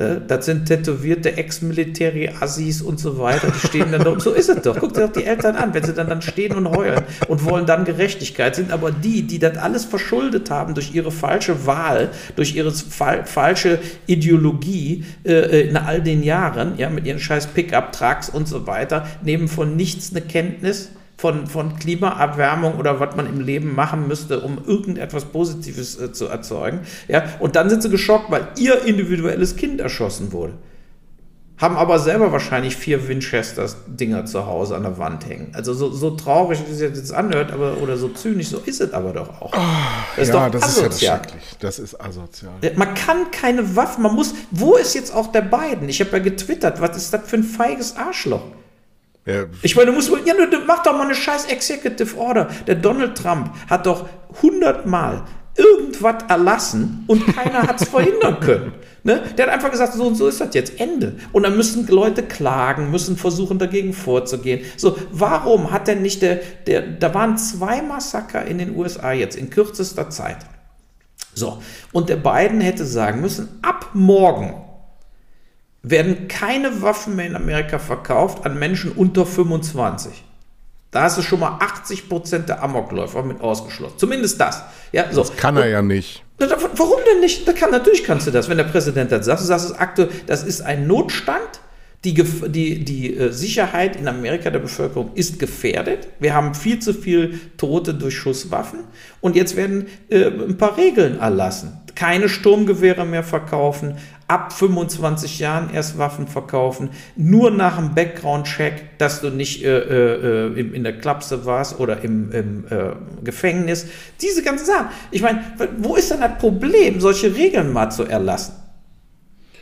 Äh, Das sind tätowierte Ex-Military-Assis und so weiter. Die stehen dann da. So ist es doch. Guck dir doch die Eltern an, wenn sie dann, dann stehen und heulen und wollen dann Gerechtigkeit, sind aber die, die das alles verschuldet haben durch ihre falsche Wahl, durch ihre fal falsche Ideologie äh, in all den Jahren, ja, mit ihren scheiß Pickup-Trucks und so weiter, nehmen von nichts eine Kenntnis von, von Klimaerwärmung oder was man im Leben machen müsste, um irgendetwas Positives äh, zu erzeugen. Ja? Und dann sind sie geschockt, weil ihr individuelles Kind erschossen wurde. Haben aber selber wahrscheinlich vier Winchesters-Dinger zu Hause an der Wand hängen. Also so, so traurig, wie es jetzt anhört, aber, oder so zynisch, so ist es aber doch auch. das ist ja, doch das ist ja das asozial. schrecklich. Das ist asozial. Man kann keine Waffen, man muss, wo ist jetzt auch der Biden? Ich habe ja getwittert, was ist das für ein feiges Arschloch? Ja, Ich meine, du musst, ja, mach doch mal eine scheiß Executive Order. Der Donald Trump hat doch hundertmal irgendwas erlassen und keiner hat es verhindern können. Ne? Der hat einfach gesagt, so und so ist das jetzt, Ende. Und dann müssen Leute klagen, müssen versuchen, dagegen vorzugehen. So, warum hat denn nicht der, der, da waren zwei Massaker in den USA jetzt in kürzester Zeit. So, und der Biden hätte sagen müssen, ab morgen werden keine Waffen mehr in Amerika verkauft an Menschen unter 25. Da hast du schon mal 80 Prozent der Amokläufer mit ausgeschlossen. Zumindest das. Ja, so. Das kann er ja nicht. Warum denn nicht? Da kann, natürlich kannst du das, wenn der Präsident das sagt. Du sagst, das ist ein Notstand. Die, die, die äh, Sicherheit in Amerika der Bevölkerung ist gefährdet. Wir haben viel zu viel Tote durch Schusswaffen. Und jetzt werden äh, ein paar Regeln erlassen. Keine Sturmgewehre mehr verkaufen, ab 25 Jahren erst Waffen verkaufen, nur nach einem Background-Check, dass du nicht äh, äh, in, in, der Klapse warst oder im, im äh, Gefängnis. Diese ganzen Sachen. Ich meine, wo ist denn das Problem, solche Regeln mal zu erlassen?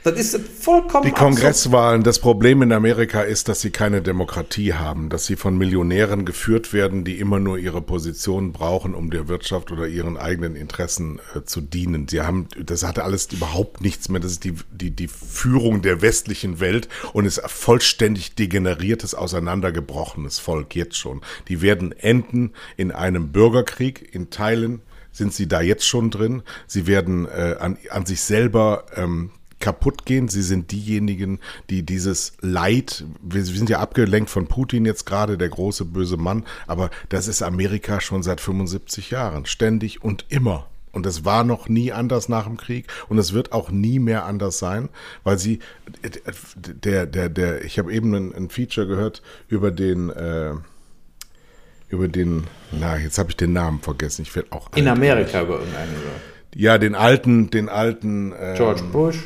Das ist vollkommen Die Kongresswahlen, das Problem in Amerika ist, dass sie keine Demokratie haben, dass sie von Millionären geführt werden, die immer nur ihre Position brauchen, um der Wirtschaft oder ihren eigenen Interessen äh, zu dienen. Sie haben, das hatte alles überhaupt nichts mehr. Das ist die, die, die Führung der westlichen Welt und ist vollständig degeneriertes, auseinandergebrochenes Volk jetzt schon. Die werden enden in einem Bürgerkrieg in Teilen sind sie da jetzt schon drin. Sie werden äh, an, an sich selber ähm, kaputt gehen. Sie sind diejenigen, die dieses Leid, wir sind ja abgelenkt von Putin jetzt gerade, der große böse Mann, aber das ist Amerika schon seit 75 Jahren, ständig und immer. Und es war noch nie anders nach dem Krieg und es wird auch nie mehr anders sein, weil sie, der, der, der, ich habe eben ein, ein, Feature gehört über den, äh, über den, na, jetzt habe ich den Namen vergessen. Ich werde auch. In Amerika über irgendeinen. Ja, den alten, den alten. Ähm, George Bush.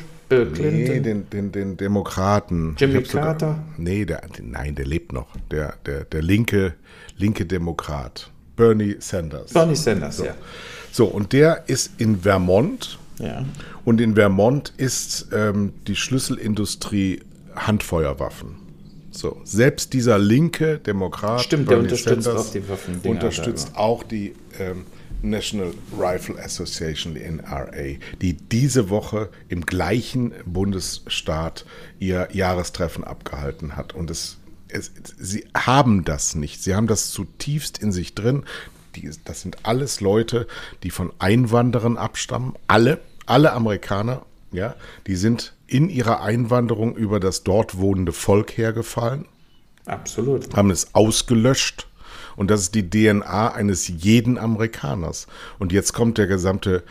Clinton. Nee, den, den, den Demokraten. Jimmy Carter? Sogar, nee, der, nein, der lebt noch. Der, der, der linke, linke Demokrat. Bernie Sanders. Bernie Sanders, so. ja. So, und der ist in Vermont. Ja. Und in Vermont ist ähm, die Schlüsselindustrie Handfeuerwaffen. So, selbst dieser linke Demokrat, Stimmt, Bernie der unterstützt Sanders, auch die Waffen. Unterstützt auch die ähm, National Rifle Association, die NRA, die diese Woche im gleichen Bundesstaat ihr Jahrestreffen abgehalten hat. Und es, es, sie haben das nicht. Sie haben das zutiefst in sich drin. Die, das sind alles Leute, die von Einwanderern abstammen. Alle, alle Amerikaner, ja, die sind in ihrer Einwanderung über das dort wohnende Volk hergefallen. Absolut. Haben es ausgelöscht und das ist die DNA eines jeden Amerikaners. Und jetzt kommt der gesamte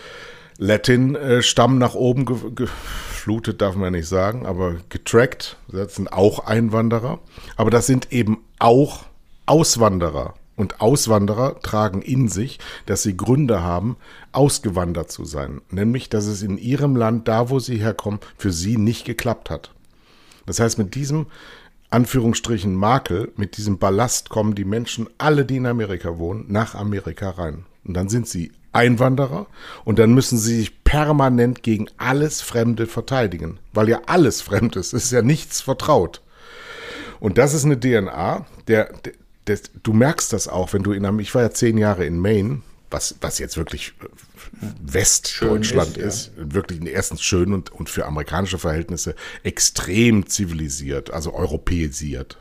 Latin-Stamm nach oben geflutet, darf man ja nicht sagen, aber getrackt. Das sind auch Einwanderer. Aber das sind eben auch Auswanderer. Und Auswanderer tragen in sich, dass sie Gründe haben, ausgewandert zu sein. Nämlich, dass es in ihrem Land, da wo sie herkommen, für sie nicht geklappt hat. Das heißt, mit diesem Anführungsstrichen Makel, mit diesem Ballast kommen die Menschen, alle, die in Amerika wohnen, nach Amerika rein. Und dann sind sie Einwanderer und dann müssen sie sich permanent gegen alles Fremde verteidigen, weil ja alles fremd ist, es ist ja nichts vertraut. Und das ist eine DNA, der, der, der, du merkst das auch, wenn du in, ich war ja zehn Jahre in Maine, was, was jetzt wirklich äh, Westdeutschland ist, ist ja. wirklich erstens schön und, und für amerikanische Verhältnisse extrem zivilisiert, also europäisiert.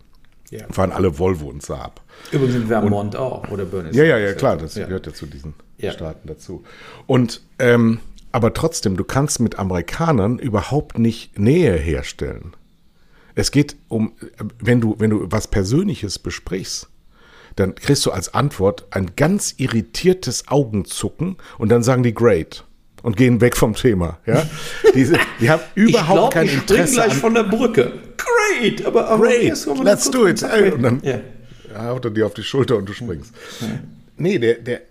Ja. Fahren alle Volvo und Saab. Übrigens in Vermont und, auch, oder Bernese. Ja, ja, ja, klar, das ja. gehört ja zu diesen ja. Staaten dazu. Und, ähm, aber trotzdem, du kannst mit Amerikanern überhaupt nicht Nähe herstellen. Es geht um, wenn du, wenn du was Persönliches besprichst, dann kriegst du als Antwort ein ganz irritiertes Augenzucken und dann sagen die great und gehen weg vom Thema. Ja? Diese, die haben überhaupt glaub, kein ich Interesse. gleich von der Brücke. Great, aber, aber great, let's do it. Und dann ja. haut er dir auf die Schulter und du springst. Ja. Nee, der, der,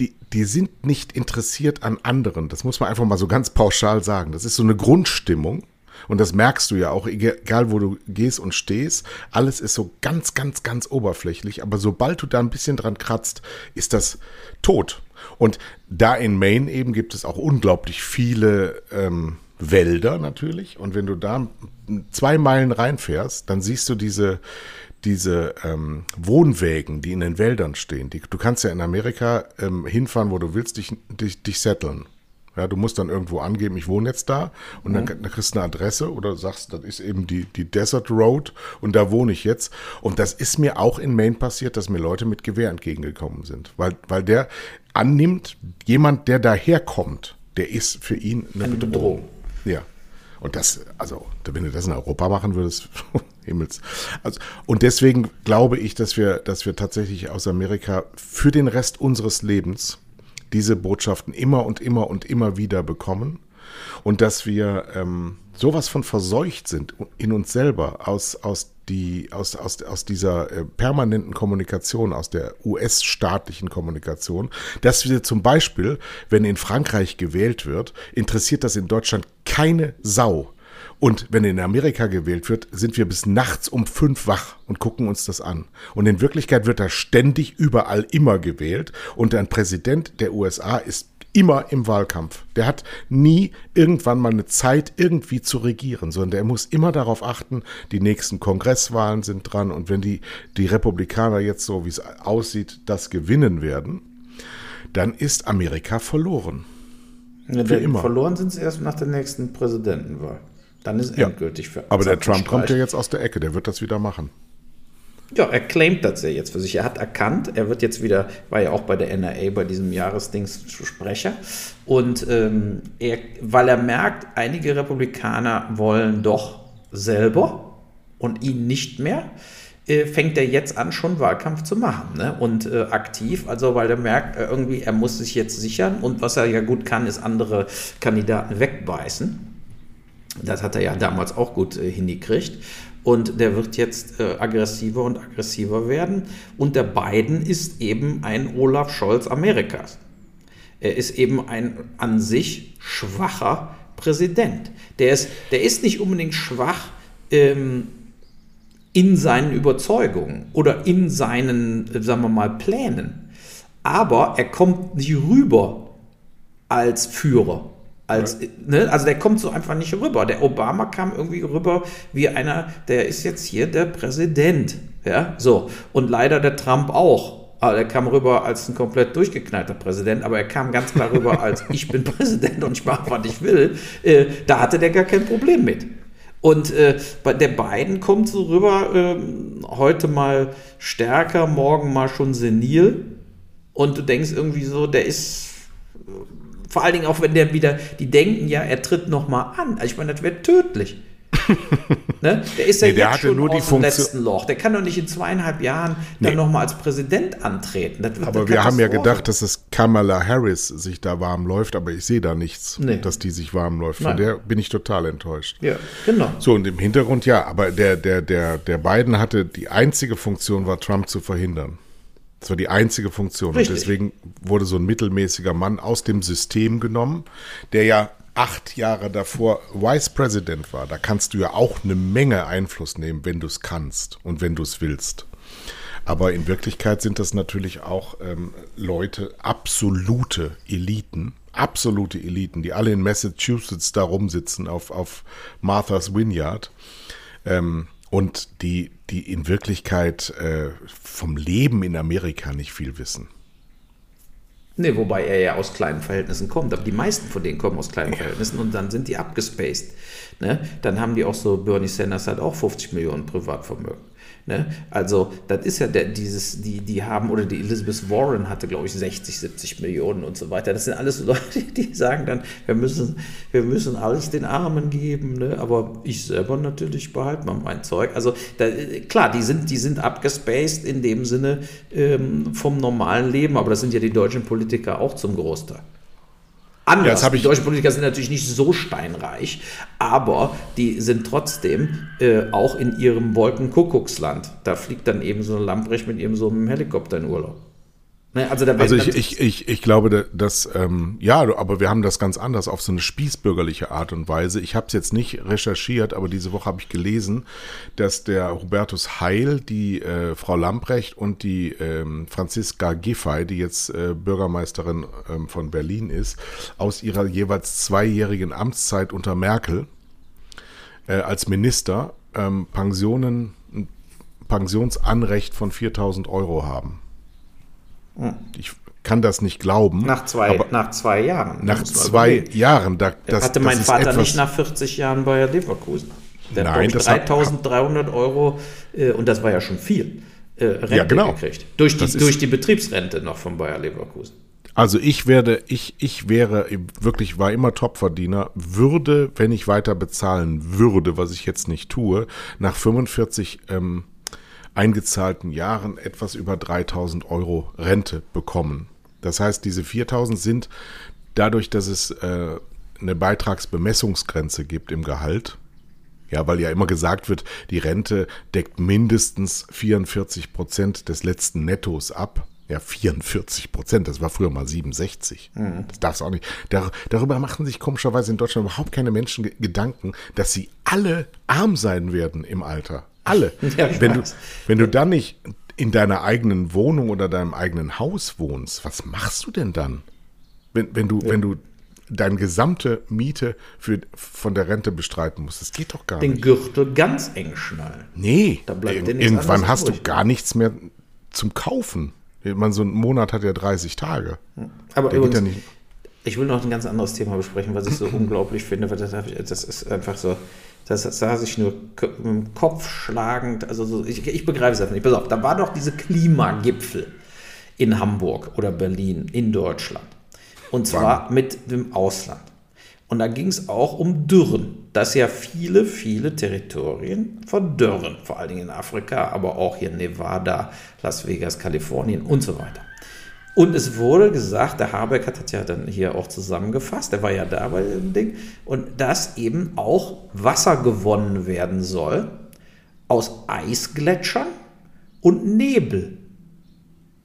die, die sind nicht interessiert an anderen. Das muss man einfach mal so ganz pauschal sagen. Das ist so eine Grundstimmung. Und das merkst du ja auch, egal wo du gehst und stehst. Alles ist so ganz, ganz, ganz oberflächlich. Aber sobald du da ein bisschen dran kratzt, ist das tot. Und da in Maine eben gibt es auch unglaublich viele ähm, Wälder natürlich. Und wenn du da zwei Meilen reinfährst, dann siehst du diese, diese ähm, Wohnwägen, die in den Wäldern stehen. Die, du kannst ja in Amerika ähm, hinfahren, wo du willst, dich, dich, dich setteln. Ja, du musst dann irgendwo angeben, ich wohne jetzt da und dann, dann kriegst du eine Adresse oder sagst, das ist eben die, die Desert Road und da wohne ich jetzt. Und das ist mir auch in Maine passiert, dass mir Leute mit Gewehr entgegengekommen sind. Weil, weil der annimmt, jemand, der daherkommt, der ist für ihn eine, eine Bedrohung. Bedrohung. Ja. Und das, also, wenn du das in Europa machen würdest, Himmels. Also, und deswegen glaube ich, dass wir, dass wir tatsächlich aus Amerika für den Rest unseres Lebens diese Botschaften immer und immer und immer wieder bekommen und dass wir ähm, sowas von verseucht sind in uns selber aus, aus, die, aus, aus, aus dieser äh, permanenten Kommunikation, aus der US-staatlichen Kommunikation, dass wir zum Beispiel, wenn in Frankreich gewählt wird, interessiert das in Deutschland keine Sau. Und wenn in Amerika gewählt wird, sind wir bis nachts um fünf wach und gucken uns das an. Und in Wirklichkeit wird da ständig überall immer gewählt. Und ein Präsident der USA ist immer im Wahlkampf. Der hat nie irgendwann mal eine Zeit, irgendwie zu regieren, sondern der muss immer darauf achten, die nächsten Kongresswahlen sind dran und wenn die, die Republikaner jetzt so, wie es aussieht, das gewinnen werden, dann ist Amerika verloren. Ja, Für immer. Verloren sind sie erst nach der nächsten Präsidentenwahl. Dann ist es ja, endgültig für Aber der Trump kommt ja jetzt aus der Ecke, der wird das wieder machen. Ja, er claimt das ja jetzt für sich. Er hat erkannt, er wird jetzt wieder, war ja auch bei der NRA bei diesem Jahresdings Sprecher. Und ähm, er, weil er merkt, einige Republikaner wollen doch selber und ihn nicht mehr, äh, fängt er jetzt an, schon Wahlkampf zu machen. Ne? Und äh, aktiv, also weil er merkt, äh, irgendwie, er muss sich jetzt sichern. Und was er ja gut kann, ist andere Kandidaten wegbeißen. Das hat er ja damals auch gut äh, hingekriegt. Und der wird jetzt äh, aggressiver und aggressiver werden. Und der Biden ist eben ein Olaf Scholz Amerikas. Er ist eben ein an sich schwacher Präsident. Der ist, der ist nicht unbedingt schwach ähm, in seinen Überzeugungen oder in seinen, äh, sagen wir mal, Plänen. Aber er kommt nicht rüber als Führer. Als, ne, also der kommt so einfach nicht rüber. Der Obama kam irgendwie rüber wie einer, der ist jetzt hier der Präsident. Ja, so. Und leider der Trump auch. Aber er kam rüber als ein komplett durchgeknallter Präsident, aber er kam ganz klar rüber als ich bin Präsident und ich mache, was ich will. Äh, da hatte der gar kein Problem mit. Und äh, der beiden kommt so rüber, äh, heute mal stärker, morgen mal schon senil. Und du denkst irgendwie so, der ist vor allen Dingen auch, wenn der wieder, die denken ja, er tritt nochmal an. Also ich meine, das wäre tödlich. ne? Der ist ja nee, jetzt schon nur aus dem letzten Loch. Der kann doch nicht in zweieinhalb Jahren nee. dann nochmal als Präsident antreten. aber wir haben ja gedacht, dass es Kamala Harris sich da warm läuft, aber ich sehe da nichts, nee. dass die sich warm läuft. Von Nein. der bin ich total enttäuscht. Ja, genau. So, und im Hintergrund ja, aber der, der, der, der Biden hatte die einzige Funktion war, Trump zu verhindern. Das war die einzige Funktion. Richtig. Und deswegen wurde so ein mittelmäßiger Mann aus dem System genommen, der ja acht Jahre davor Vice President war. Da kannst du ja auch eine Menge Einfluss nehmen, wenn du es kannst und wenn du es willst. Aber in Wirklichkeit sind das natürlich auch ähm, Leute, absolute Eliten, absolute Eliten, die alle in Massachusetts da rumsitzen auf, auf Martha's Vineyard. Ähm, und die, die in Wirklichkeit äh, vom Leben in Amerika nicht viel wissen. Nee, wobei er ja aus kleinen Verhältnissen kommt. Aber die meisten von denen kommen aus kleinen. Verhältnissen und dann sind die abgespaced. Ne? Dann haben die auch so, Bernie Sanders hat auch 50 Millionen Privatvermögen. Ne? Also, das ist ja der, dieses, die, die haben, oder die Elizabeth Warren hatte, glaube ich, 60, 70 Millionen und so weiter. Das sind alles Leute, die sagen dann, wir müssen, wir müssen alles den Armen geben, ne? aber ich selber natürlich behalte mal mein Zeug. Also, da, klar, die sind, die sind abgespaced in dem Sinne ähm, vom normalen Leben, aber das sind ja die deutschen Politiker auch zum Großteil anders. Ja, die deutschen Politiker sind natürlich nicht so steinreich, aber die sind trotzdem äh, auch in ihrem Wolkenkuckucksland. Da fliegt dann eben so ein Lamprecht mit ihrem so einem Helikopter in Urlaub. Ne, also, also ich, ich, ich, ich glaube, dass, ähm, ja, aber wir haben das ganz anders auf so eine spießbürgerliche Art und Weise. Ich habe es jetzt nicht recherchiert, aber diese Woche habe ich gelesen, dass der Hubertus Heil, die äh, Frau Lamprecht und die ähm, Franziska Giffey, die jetzt äh, Bürgermeisterin ähm, von Berlin ist, aus ihrer jeweils zweijährigen Amtszeit unter Merkel äh, als Minister ähm, Pensionen, Pensionsanrecht von 4000 Euro haben. Hm. Ich kann das nicht glauben. Nach zwei, nach zwei Jahren. Nach zwei. Jahren. Da, das, Hatte mein Vater nicht nach 40 Jahren bei Leverkusen. Der Nein, hat 3300 Euro, äh, und das war ja schon viel, äh, Rente ja, genau. gekriegt. Durch die, durch die Betriebsrente noch von Bayer Leverkusen. Also ich werde, ich, ich wäre wirklich, war immer Topverdiener, würde, wenn ich weiter bezahlen würde, was ich jetzt nicht tue, nach 45 ähm, eingezahlten Jahren etwas über 3000 Euro Rente bekommen. Das heißt, diese 4000 sind dadurch, dass es äh, eine Beitragsbemessungsgrenze gibt im Gehalt, ja, weil ja immer gesagt wird, die Rente deckt mindestens 44 Prozent des letzten Nettos ab. Ja, 44 Prozent, das war früher mal 67. Mhm. Das darf es auch nicht. Dar darüber machen sich komischerweise in Deutschland überhaupt keine Menschen Gedanken, dass sie alle arm sein werden im Alter. Alle. Ja, wenn, du, wenn du dann nicht in deiner eigenen Wohnung oder deinem eigenen Haus wohnst, was machst du denn dann? Wenn, wenn du, ja. wenn du deine gesamte Miete für, von der Rente bestreiten musst. Das geht doch gar Den nicht. Den Gürtel ganz eng schnallen. Nee, irgendwann hast du gar nichts mehr zum Kaufen. Man, so ein Monat hat ja 30 Tage. Aber der übrigens, ja ich will noch ein ganz anderes Thema besprechen, was ich so unglaublich finde, weil das, das, ist einfach so, das saß ich nur im Kopf schlagend, also so, ich, ich begreife es einfach nicht. Pass auf, da war doch diese Klimagipfel in Hamburg oder Berlin in Deutschland. Und zwar Wann? mit dem Ausland. Und da ging es auch um Dürren, dass ja viele, viele Territorien verdörren, vor allen Dingen in Afrika, aber auch hier Nevada, Las Vegas, Kalifornien und so weiter. Und es wurde gesagt, der Habeck hat das ja dann hier auch zusammengefasst, der war ja da bei dem Ding, und dass eben auch Wasser gewonnen werden soll aus Eisgletschern und Nebel.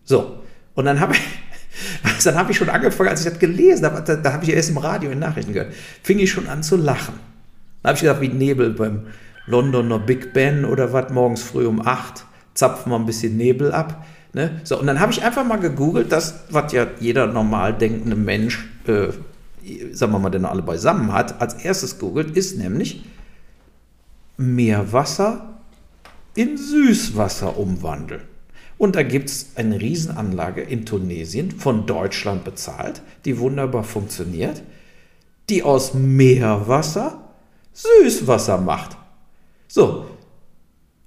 So, und dann habe ich, dann habe ich schon angefangen, als ich das gelesen habe, da, da habe ich erst im Radio in Nachrichten gehört, fing ich schon an zu lachen. Da habe ich gedacht, wie Nebel beim Londoner Big Ben oder was, morgens früh um 8, zapfen wir ein bisschen Nebel ab. Ne? So, und dann habe ich einfach mal gegoogelt, das, was ja jeder normal denkende Mensch, äh, sagen wir mal, denn alle beisammen hat, als erstes googelt, ist nämlich Meerwasser in Süßwasser umwandeln. Und da gibt es eine Riesenanlage in Tunesien, von Deutschland bezahlt, die wunderbar funktioniert, die aus Meerwasser Süßwasser macht. So.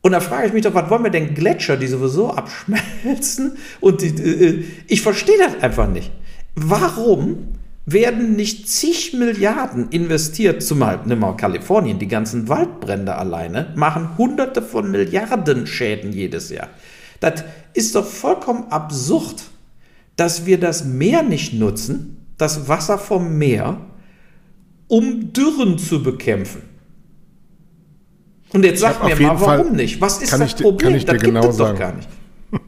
Und da frage ich mich doch, was wollen wir denn Gletscher, die sowieso abschmelzen? Und die, äh, ich verstehe das einfach nicht. Warum werden nicht zig Milliarden investiert, zumal nimm mal Kalifornien, die ganzen Waldbrände alleine machen hunderte von Milliarden Schäden jedes Jahr. Das ist doch vollkommen absurd, dass wir das Meer nicht nutzen, das Wasser vom Meer, um Dürren zu bekämpfen. Und jetzt sag mir mal, warum Fall, nicht? Was ist das ich, Problem? das gibt genau es doch gar nicht.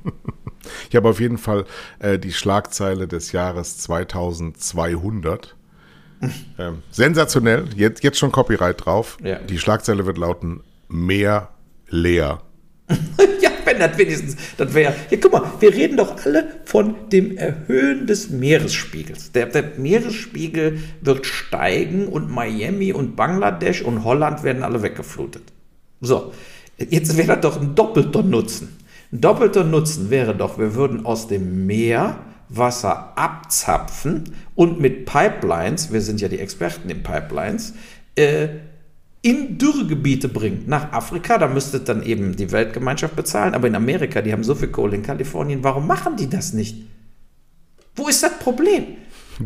ich habe auf jeden Fall äh, die Schlagzeile des Jahres 2200. ähm, sensationell, jetzt, jetzt schon Copyright drauf. Ja. Die Schlagzeile wird lauten Meer leer. ja, wenn das wenigstens, das wäre. Ja, guck mal, wir reden doch alle von dem Erhöhen des Meeresspiegels. Der, der, Meeresspiegel wird steigen und Miami und Bangladesch und Holland werden alle weggeflutet. So, jetzt wäre doch ein doppelter Nutzen. Ein doppelter Nutzen wäre doch, wir würden aus dem Meer Wasser abzapfen und mit Pipelines, wir sind ja die Experten in Pipelines, äh, in Dürregebiete bringen. Nach Afrika, da müsste dann eben die Weltgemeinschaft bezahlen, aber in Amerika, die haben so viel Kohle in Kalifornien, warum machen die das nicht? Wo ist das Problem?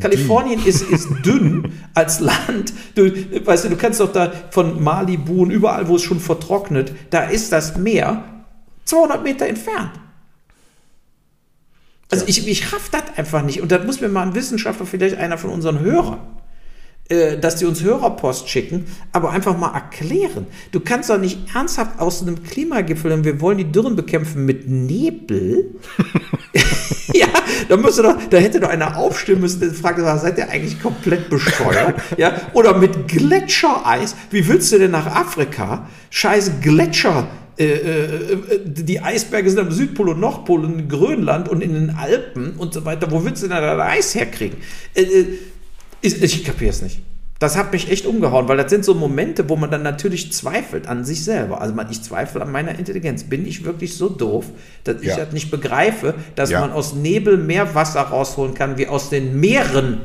Kalifornien ist, ist dünn als Land. Du, weißt du, du kannst doch da von Malibu und überall, wo es schon vertrocknet, da ist das Meer 200 Meter entfernt. Also ich, ich raff das einfach nicht. Und das muss mir mal ein Wissenschaftler, vielleicht einer von unseren Hörern, dass die uns Hörerpost schicken, aber einfach mal erklären. Du kannst doch nicht ernsthaft aus einem Klimagipfel, und wir wollen die Dürren bekämpfen mit Nebel. ja, da müsste doch, da hätte doch einer aufstehen müssen, der fragt, seid ihr eigentlich komplett bescheuert? ja, oder mit Gletschereis. Wie willst du denn nach Afrika? Scheiß Gletscher. Äh, äh, die Eisberge sind am Südpol und Nordpol und in Grönland und in den Alpen und so weiter. Wo willst du denn da Eis herkriegen? Äh, ich, ich kapiere es nicht. Das hat mich echt umgehauen, weil das sind so Momente, wo man dann natürlich zweifelt an sich selber. Also man, ich zweifle an meiner Intelligenz. Bin ich wirklich so doof, dass ich Ja. das nicht begreife, dass Ja. man aus Nebel mehr Wasser rausholen kann wie aus den Meeren?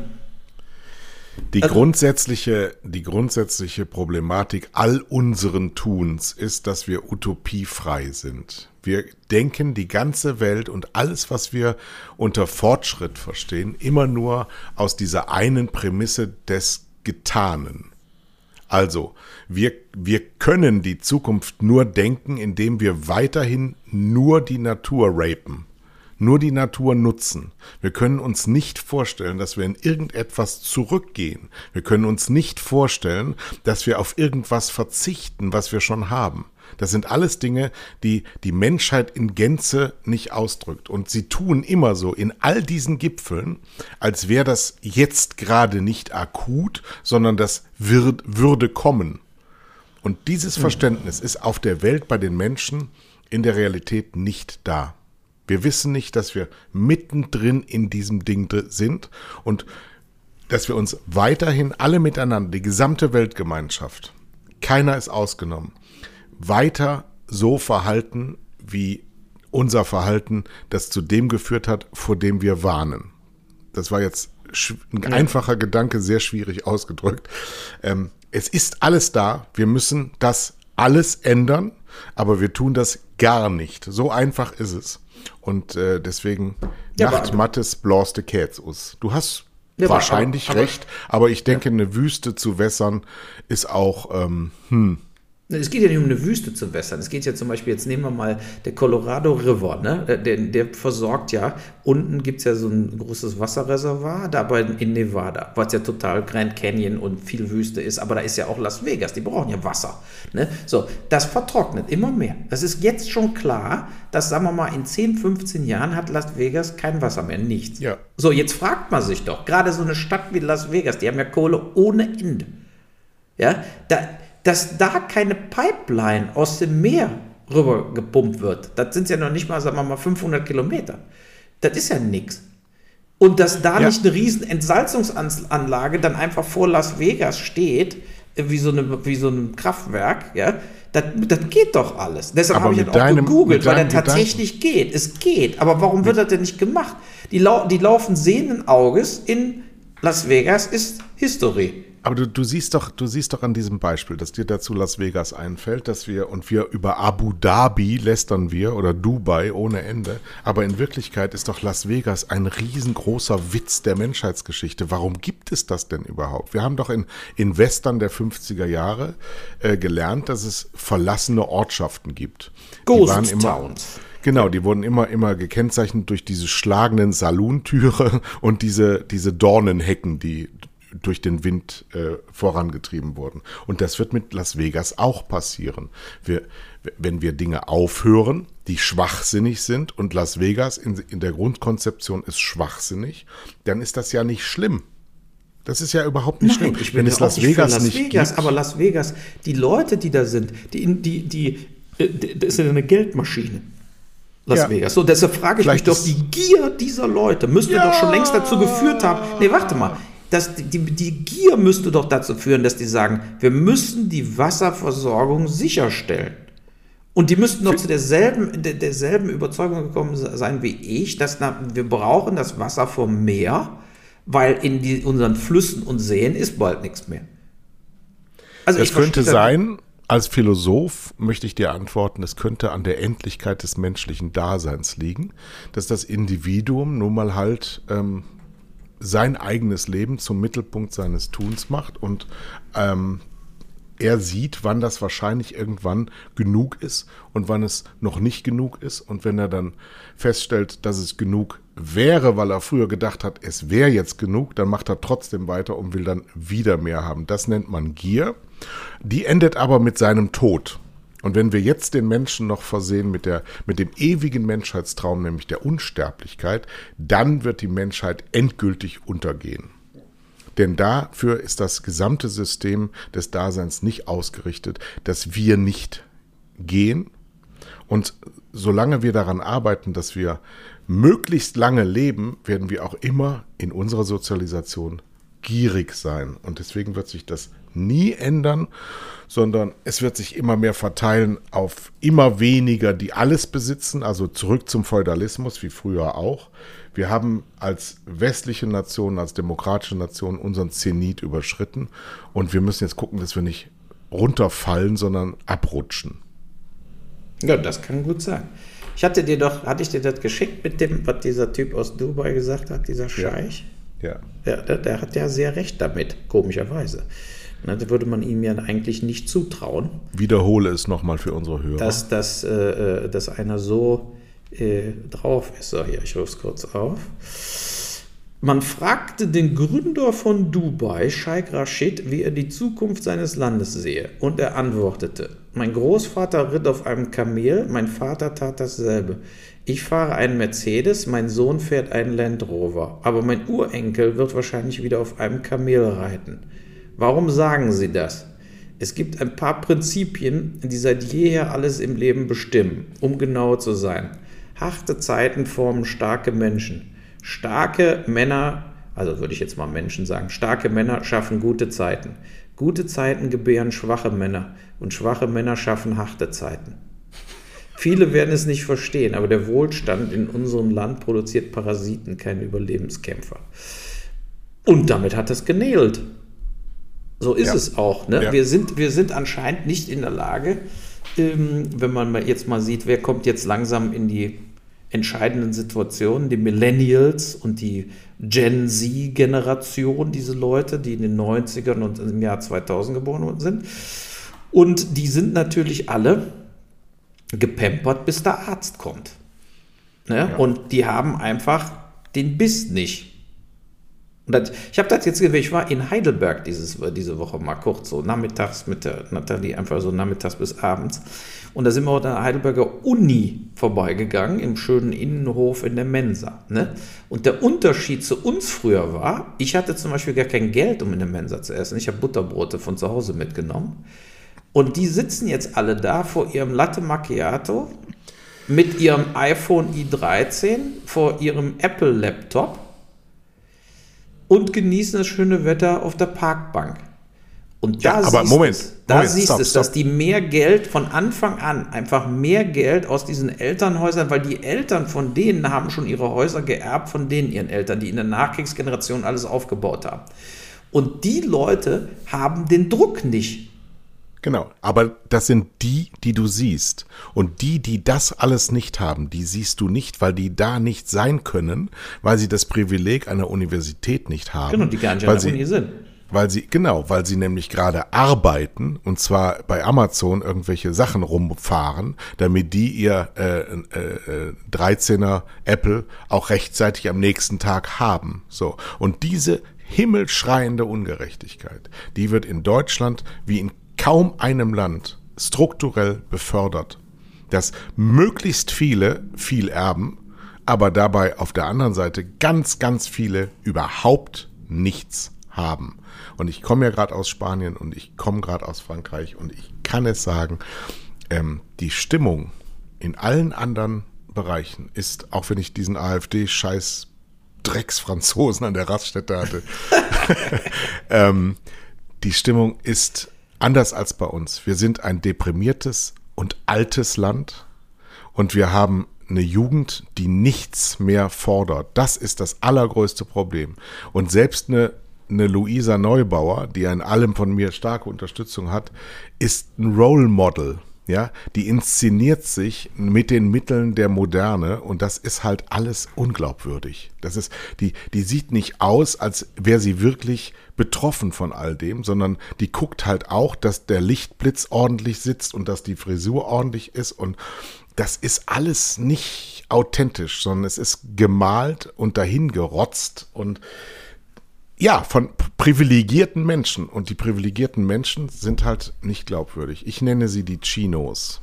Die Also- grundsätzliche, die grundsätzliche Problematik all unseren Tuns ist, dass wir utopiefrei sind. Wir denken die ganze Welt und alles, was wir unter Fortschritt verstehen, immer nur aus dieser einen Prämisse des Getanen. Also, wir, wir können die Zukunft nur denken, indem wir weiterhin nur die Natur rapen, nur die Natur nutzen. Wir können uns nicht vorstellen, dass wir in irgendetwas zurückgehen. Wir können uns nicht vorstellen, dass wir auf irgendwas verzichten, was wir schon haben. Das sind alles Dinge, die die Menschheit in Gänze nicht ausdrückt. Und sie tun immer so in all diesen Gipfeln, als wäre das jetzt gerade nicht akut, sondern das wird, würde kommen. Und dieses Verständnis ist auf der Welt bei den Menschen in der Realität nicht da. Wir wissen nicht, dass wir mittendrin in diesem Ding sind und dass wir uns weiterhin alle miteinander, die gesamte Weltgemeinschaft, keiner ist ausgenommen, weiter so verhalten, wie unser Verhalten das zu dem geführt hat, vor dem wir warnen. Das war jetzt ein einfacher Gedanke, sehr schwierig ausgedrückt. Ähm, es ist alles da. Wir müssen das alles ändern, aber wir tun das gar nicht. So einfach ist es. Und äh, deswegen Ja, Nacht Mattes blaste Käts us. Du hast Ja, wahrscheinlich. aber- aber- recht, aber ich denke, eine Wüste zu wässern ist auch, ähm, hm, Es geht ja nicht um eine Wüste zu wässern. Es geht ja zum Beispiel, jetzt nehmen wir mal der Colorado River, ne? Der, der versorgt ja, unten gibt es ja so ein großes Wasserreservoir, da bei, in Nevada, was ja total Grand Canyon und viel Wüste ist, aber da ist ja auch Las Vegas, die brauchen ja Wasser. Ne? So, das vertrocknet immer mehr. Das ist jetzt schon klar, dass, sagen wir mal, in 10, 15 Jahren hat Las Vegas kein Wasser mehr, nichts. Ja. So, jetzt fragt man sich doch, gerade so eine Stadt wie Las Vegas, die haben ja Kohle ohne Ende. Ja, da, dass da keine Pipeline aus dem Meer rüber gepumpt wird, das sind ja noch nicht mal, sagen wir mal, 500 Kilometer. Das ist ja nichts. Und dass da Ja. nicht eine riesen Entsalzungsanlage dann einfach vor Las Vegas steht, äh, wie so, eine, wie so ein Kraftwerk, ja, das, das geht doch alles. Deshalb habe ich das auch gegoogelt, weil das tatsächlich geht. Es geht. Aber warum wird das denn nicht gemacht? Die, lau die laufen sehenden Auges in Las Vegas ist History. Aber du, du siehst doch, du siehst doch an diesem Beispiel, dass dir dazu Las Vegas einfällt, dass wir und wir über Abu Dhabi lästern wir oder Dubai ohne Ende. Aber in Wirklichkeit ist doch Las Vegas ein riesengroßer Witz der Menschheitsgeschichte. Warum gibt es das denn überhaupt? Wir haben doch in, in Western der 50er Jahre äh, gelernt, dass es verlassene Ortschaften gibt. Die Ghost waren immer- Towns. Genau, die wurden immer, immer gekennzeichnet durch diese schlagenden Saluntüre und diese, diese Dornenhecken, die durch den Wind äh, vorangetrieben wurden. Und das wird mit Las Vegas auch passieren. Wir, wenn wir Dinge aufhören, die schwachsinnig sind und Las Vegas in, in der Grundkonzeption ist schwachsinnig, dann ist das ja nicht schlimm. Das ist ja überhaupt nicht schlimm. ich bin wenn ja es auch Las Vegas Las nicht Vegas, gibt, aber Las Vegas, die Leute, die da sind, die, die, die, äh, die das ist ja eine Geldmaschine. Las Ja. Vegas. So, deshalb frage ich Vielleicht mich doch, die Gier dieser Leute müsste doch schon längst dazu geführt haben. Nee, warte mal. Das, die, die Gier müsste doch dazu führen, dass die sagen, wir müssen die Wasserversorgung sicherstellen. Und die müssten doch zu derselben, der, derselben Überzeugung gekommen sein wie ich, dass na, wir brauchen das Wasser vom Meer, weil in die, unseren Flüssen und Seen ist bald nichts mehr. Also verstehe könnte sein, als Philosoph möchte ich dir antworten, es könnte an der Endlichkeit des menschlichen Daseins liegen, dass das Individuum nun mal halt ähm, sein eigenes Leben zum Mittelpunkt seines Tuns macht und ähm, er sieht, wann das wahrscheinlich irgendwann genug ist und wann es noch nicht genug ist. Und wenn er dann feststellt, dass es genug wäre, weil er früher gedacht hat, es wäre jetzt genug, dann macht er trotzdem weiter und will dann wieder mehr haben. Das nennt man Gier. Die endet aber mit seinem Tod. Und wenn wir jetzt den Menschen noch versehen mit, der, mit dem ewigen Menschheitstraum, nämlich der Unsterblichkeit, dann wird die Menschheit endgültig untergehen. Denn dafür ist das gesamte System des Daseins nicht ausgerichtet, dass wir nicht gehen. Und solange wir daran arbeiten, dass wir möglichst lange leben, werden wir auch immer in unserer Sozialisation gierig sein. Und deswegen wird sich das nie ändern, sondern es wird sich immer mehr verteilen auf immer weniger, die alles besitzen, also zurück zum Feudalismus, wie früher auch. Wir haben als westliche Nation, als demokratische Nation unseren Zenit überschritten und wir müssen jetzt gucken, dass wir nicht runterfallen, sondern abrutschen. Ja, das kann gut sein. Ich hatte dir doch, hatte ich dir das geschickt mit dem, was dieser Typ aus Dubai gesagt hat, dieser Scheich? Ja. ja. Der, der hat ja sehr recht damit, komischerweise. Ne, da würde man ihm ja eigentlich nicht zutrauen. Wiederhole es nochmal für unsere Hörer. Dass, dass, äh, äh, dass einer so äh, drauf ist. So, hier, ich rufe es kurz auf. Man fragte den Gründer von Dubai, Sheikh Rashid, wie er die Zukunft seines Landes sehe. Und er antwortete, mein Großvater ritt auf einem Kamel, mein Vater tat dasselbe. Ich fahre einen Mercedes, mein Sohn fährt einen Land Rover, aber mein Urenkel wird wahrscheinlich wieder auf einem Kamel reiten. Warum sagen Sie das? Es gibt ein paar Prinzipien, die seit jeher alles im Leben bestimmen, um genau zu sein. Harte Zeiten formen starke Menschen. Starke Männer, also würde ich jetzt mal Menschen sagen, starke Männer schaffen gute Zeiten. Gute Zeiten gebären schwache Männer und schwache Männer schaffen harte Zeiten. Viele werden es nicht verstehen, aber der Wohlstand in unserem Land produziert Parasiten, keine Überlebenskämpfer. Und damit hat es genäht. So ist ja. es auch. Ne? Ja. Wir, sind, wir sind anscheinend nicht in der Lage, ähm, wenn man jetzt mal sieht, wer kommt jetzt langsam in die entscheidenden Situationen, die Millennials und die Gen Z-Generation, diese Leute, die in den 90ern und im Jahr 2000 geboren sind. Und die sind natürlich alle gepampert, bis der Arzt kommt. Ne? Ja. Und die haben einfach den Biss nicht. Das, ich habe das jetzt, ich war in Heidelberg dieses, diese Woche mal kurz, so nachmittags mit der Nathalie, einfach so nachmittags bis abends. Und da sind wir an der Heidelberger Uni vorbeigegangen, im schönen Innenhof in der Mensa. Ne? Und der Unterschied zu uns früher war, ich hatte zum Beispiel gar kein Geld, um in der Mensa zu essen. Ich habe Butterbrote von zu Hause mitgenommen. Und die sitzen jetzt alle da vor ihrem Latte Macchiato mit ihrem iPhone i13, vor ihrem Apple-Laptop und genießen das schöne Wetter auf der Parkbank. Und da ja, aber siehst Moment, es, da Moment, siehst stop, es, dass die mehr Geld von Anfang an, einfach mehr Geld aus diesen Elternhäusern, weil die Eltern von denen haben schon ihre Häuser geerbt von denen ihren Eltern, die in der Nachkriegsgeneration alles aufgebaut haben. Und die Leute haben den Druck nicht. Genau, aber das sind die, die du siehst. Und die, die das alles nicht haben, die siehst du nicht, weil die da nicht sein können, weil sie das Privileg einer Universität nicht haben. Genau, die gar nicht an der Uni sind. Weil sie, genau, weil sie nämlich gerade arbeiten und zwar bei Amazon irgendwelche Sachen rumfahren, damit die ihr äh, äh, 13er äh, Apple auch rechtzeitig am nächsten Tag haben. So. Und diese himmelschreiende Ungerechtigkeit, die wird in Deutschland wie in kaum einem Land strukturell befördert, dass möglichst viele viel erben, aber dabei auf der anderen Seite ganz, ganz viele überhaupt nichts haben. Und ich komme ja gerade aus Spanien und ich komme gerade aus Frankreich und ich kann es sagen, ähm, die Stimmung in allen anderen Bereichen ist, auch wenn ich diesen AfD-Scheiß Drecksfranzosen an der Raststätte hatte, ähm, die Stimmung ist anders als bei uns. Wir sind ein deprimiertes und altes Land und wir haben eine Jugend, die nichts mehr fordert. Das ist das allergrößte Problem. Und selbst eine, eine Luisa Neubauer, die in allem von mir starke Unterstützung hat, ist ein Role Model. Ja, die inszeniert sich mit den Mitteln der Moderne und das ist halt alles unglaubwürdig. Das ist, die, die sieht nicht aus, als wäre sie wirklich betroffen von all dem, sondern die guckt halt auch, dass der Lichtblitz ordentlich sitzt und dass die Frisur ordentlich ist und das ist alles nicht authentisch, sondern es ist gemalt und dahin gerotzt und ja, von privilegierten Menschen. Und die privilegierten Menschen sind halt nicht glaubwürdig. Ich nenne sie die Chinos.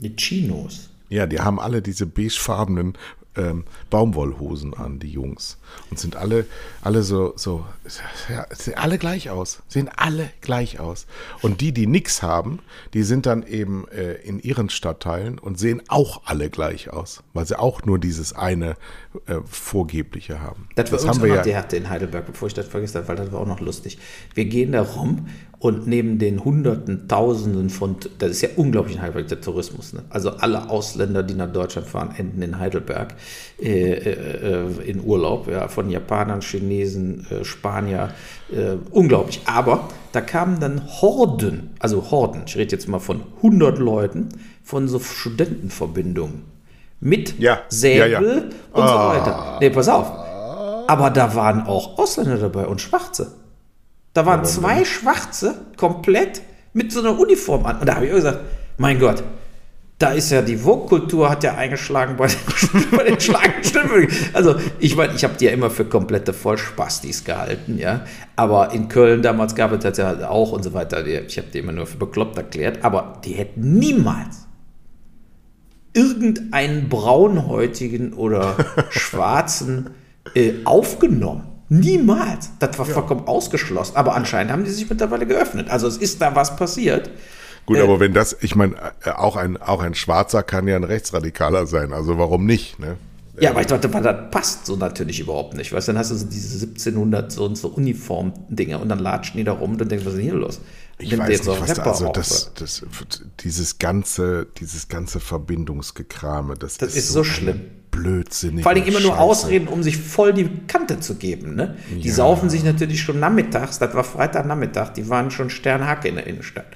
Die Chinos? Ja, die haben alle diese beigefarbenen ähm, Baumwollhosen an, die Jungs. Und sind alle, alle so, so, ja, sehen alle gleich aus. Sehen alle gleich aus. Und die, die nichts haben, die sind dann eben äh, in ihren Stadtteilen und sehen auch alle gleich aus. Weil sie auch nur dieses eine äh, Vorgebliche haben. Das, das haben wir ja. Der hatte in Heidelberg, bevor ich das vergesse, weil das war auch noch lustig. Wir gehen da rum und neben den Hunderten, Tausenden von, das ist ja unglaublich in Heidelberg, der Tourismus. Ne? Also alle Ausländer, die nach Deutschland fahren, enden in Heidelberg äh, äh, in Urlaub. Ja, von Japanern, Chinesen, äh, Spanier. Äh, unglaublich. Aber da kamen dann Horden, also Horden, ich rede jetzt mal von 100 Leuten, von so Studentenverbindungen. Mit ja, Säbel ja, ja. und ah. so weiter. Nee, pass auf. Aber da waren auch Ausländer dabei und Schwarze. Da waren zwei Schwarze komplett mit so einer Uniform an. Und da habe ich auch gesagt, mein Gott, da ist ja die Vogue-Kultur hat ja eingeschlagen bei den, bei den Schlagenstimmen. Also ich meine, ich habe die ja immer für komplette Vollspastis gehalten, ja. Aber in Köln damals gab es das ja auch und so weiter. Ich habe die immer nur für bekloppt erklärt. Aber die hätten niemals irgendeinen braunhäutigen oder schwarzen äh, aufgenommen. Niemals. Das war ja. vollkommen ausgeschlossen. Aber anscheinend haben die sich mittlerweile geöffnet. Also es ist da was passiert. Gut, äh, aber wenn das, ich meine, äh, auch ein, auch ein Schwarzer kann ja ein Rechtsradikaler sein. Also warum nicht? Ne? Ja, aber ich dachte, das passt so natürlich überhaupt nicht. Weißt du, dann hast du so diese 1700 so und so Uniform-Dinge und dann latschen die da rum und dann denkst du, was ist denn hier los? Ich Nimmt weiß nicht, was da, also das, das, dieses ganze, dieses ganze Verbindungsgekrame, das, das ist, so, so schlimm. Blödsinnig. Vor allem immer nur Ausreden, um sich voll die Kante zu geben. Ne? Die ja. saufen sich natürlich schon nachmittags, das war Freitagnachmittag, die waren schon Sternhacke in der Innenstadt.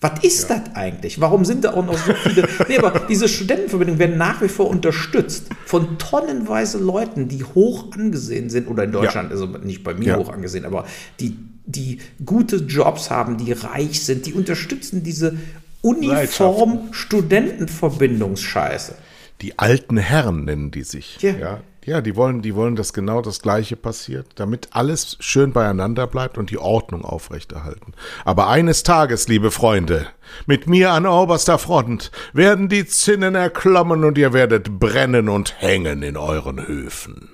Was ist ja. das eigentlich? Warum sind da auch noch so viele? nee, aber diese Studentenverbindungen werden nach wie vor unterstützt von tonnenweise Leuten, die hoch angesehen sind, oder in Deutschland, ja. also nicht bei mir ja. hoch angesehen, aber die, die gute Jobs haben, die reich sind, die unterstützen diese Uniform-Studentenverbindungsscheiße. Die alten Herren nennen die sich. Ja. Ja, die wollen, die wollen, dass genau das Gleiche passiert, damit alles schön beieinander bleibt und die Ordnung aufrechterhalten. Aber eines Tages, liebe Freunde, mit mir an oberster Front werden die Zinnen erklommen und ihr werdet brennen und hängen in euren Höfen.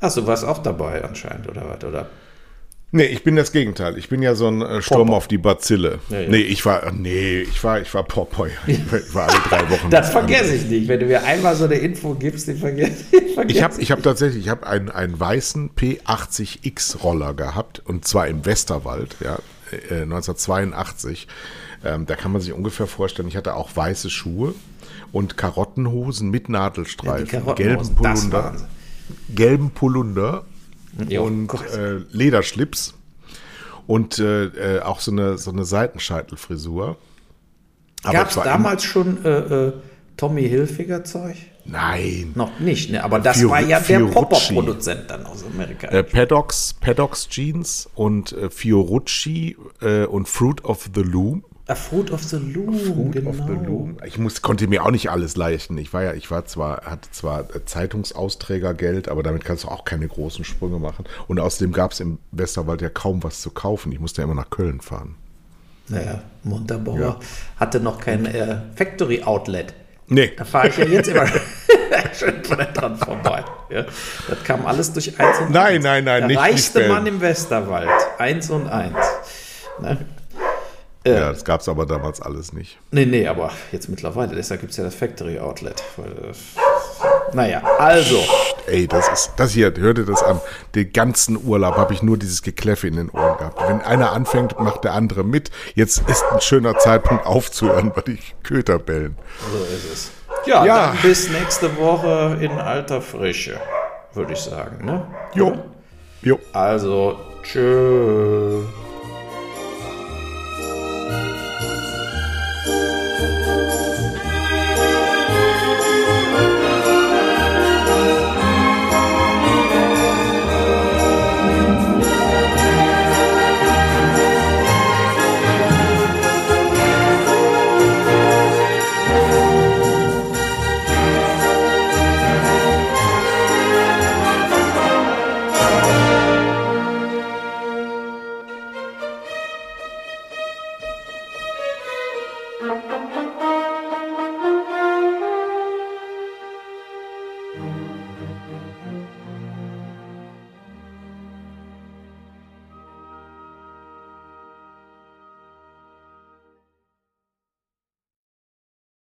Ach, du warst auch dabei anscheinend, oder was, oder? Nee, ich bin das Gegenteil. Ich bin ja so ein äh, Sturm Popper. auf die Bazille. Ja, ja. Nee, ich war, nee, ich war, ich war Popeye. Ich war alle drei Wochen. das vergesse ich nicht. Wenn du mir einmal so eine Info gibst, die vergesse ich. Ich habe ich hab tatsächlich, ich habe einen, einen weißen P80X Roller gehabt und zwar im Westerwald, ja, äh, 1982. Ähm, da kann man sich ungefähr vorstellen, ich hatte auch weiße Schuhe und Karottenhosen mit Nadelstreifen, ja, gelben Polunder, gelben Polunder Jo, und äh, Lederschlips und äh, äh, auch so eine, so eine Seitenscheitelfrisur. Gab es damals schon äh, äh, Tommy Hilfiger Zeug? Nein. Noch nicht, ne? aber das Fior war ja der Popper-Produzent dann aus Amerika. Äh, Paddocks, Paddocks Jeans und äh, Fiorucci äh, und Fruit of the Loom. A Fruit of the Loom, Fruit genau. of the genau. Loom. Ich muss, konnte mir auch nicht alles leisten. Ich war ja, ich war zwar, hatte zwar Zeitungsausträgergeld, aber damit kannst du auch keine großen Sprünge machen. Und außerdem gab es im Westerwald ja kaum was zu kaufen. Ich musste ja immer nach Köln fahren. Naja, Montabaur ja. hatte noch kein äh, Factory Outlet. Nee. Da fahre ich ja jetzt immer schön dran vorbei. Ja. Das kam alles durch eins und nein, eins. Nein, nein, nein, Der nicht. reichste Mann im Westerwald. Eins und eins. Ne? Äh, ja, das gab es aber damals alles nicht. Nee, nee, aber jetzt mittlerweile. Deshalb gibt es ja das Factory Outlet. Weil, naja, also. Ey, das ist, das hier, hört ihr das an? Den ganzen Urlaub habe ich nur dieses Gekläffe in den Ohren gehabt. Wenn einer anfängt, macht der andere mit. Jetzt ist ein schöner Zeitpunkt aufzuhören, weil die Köter bellen. So ist es. Ja, ja. dann bis nächste Woche in alter Frische, würde ich sagen. Ne? Jo. Jo. Also, tschüss.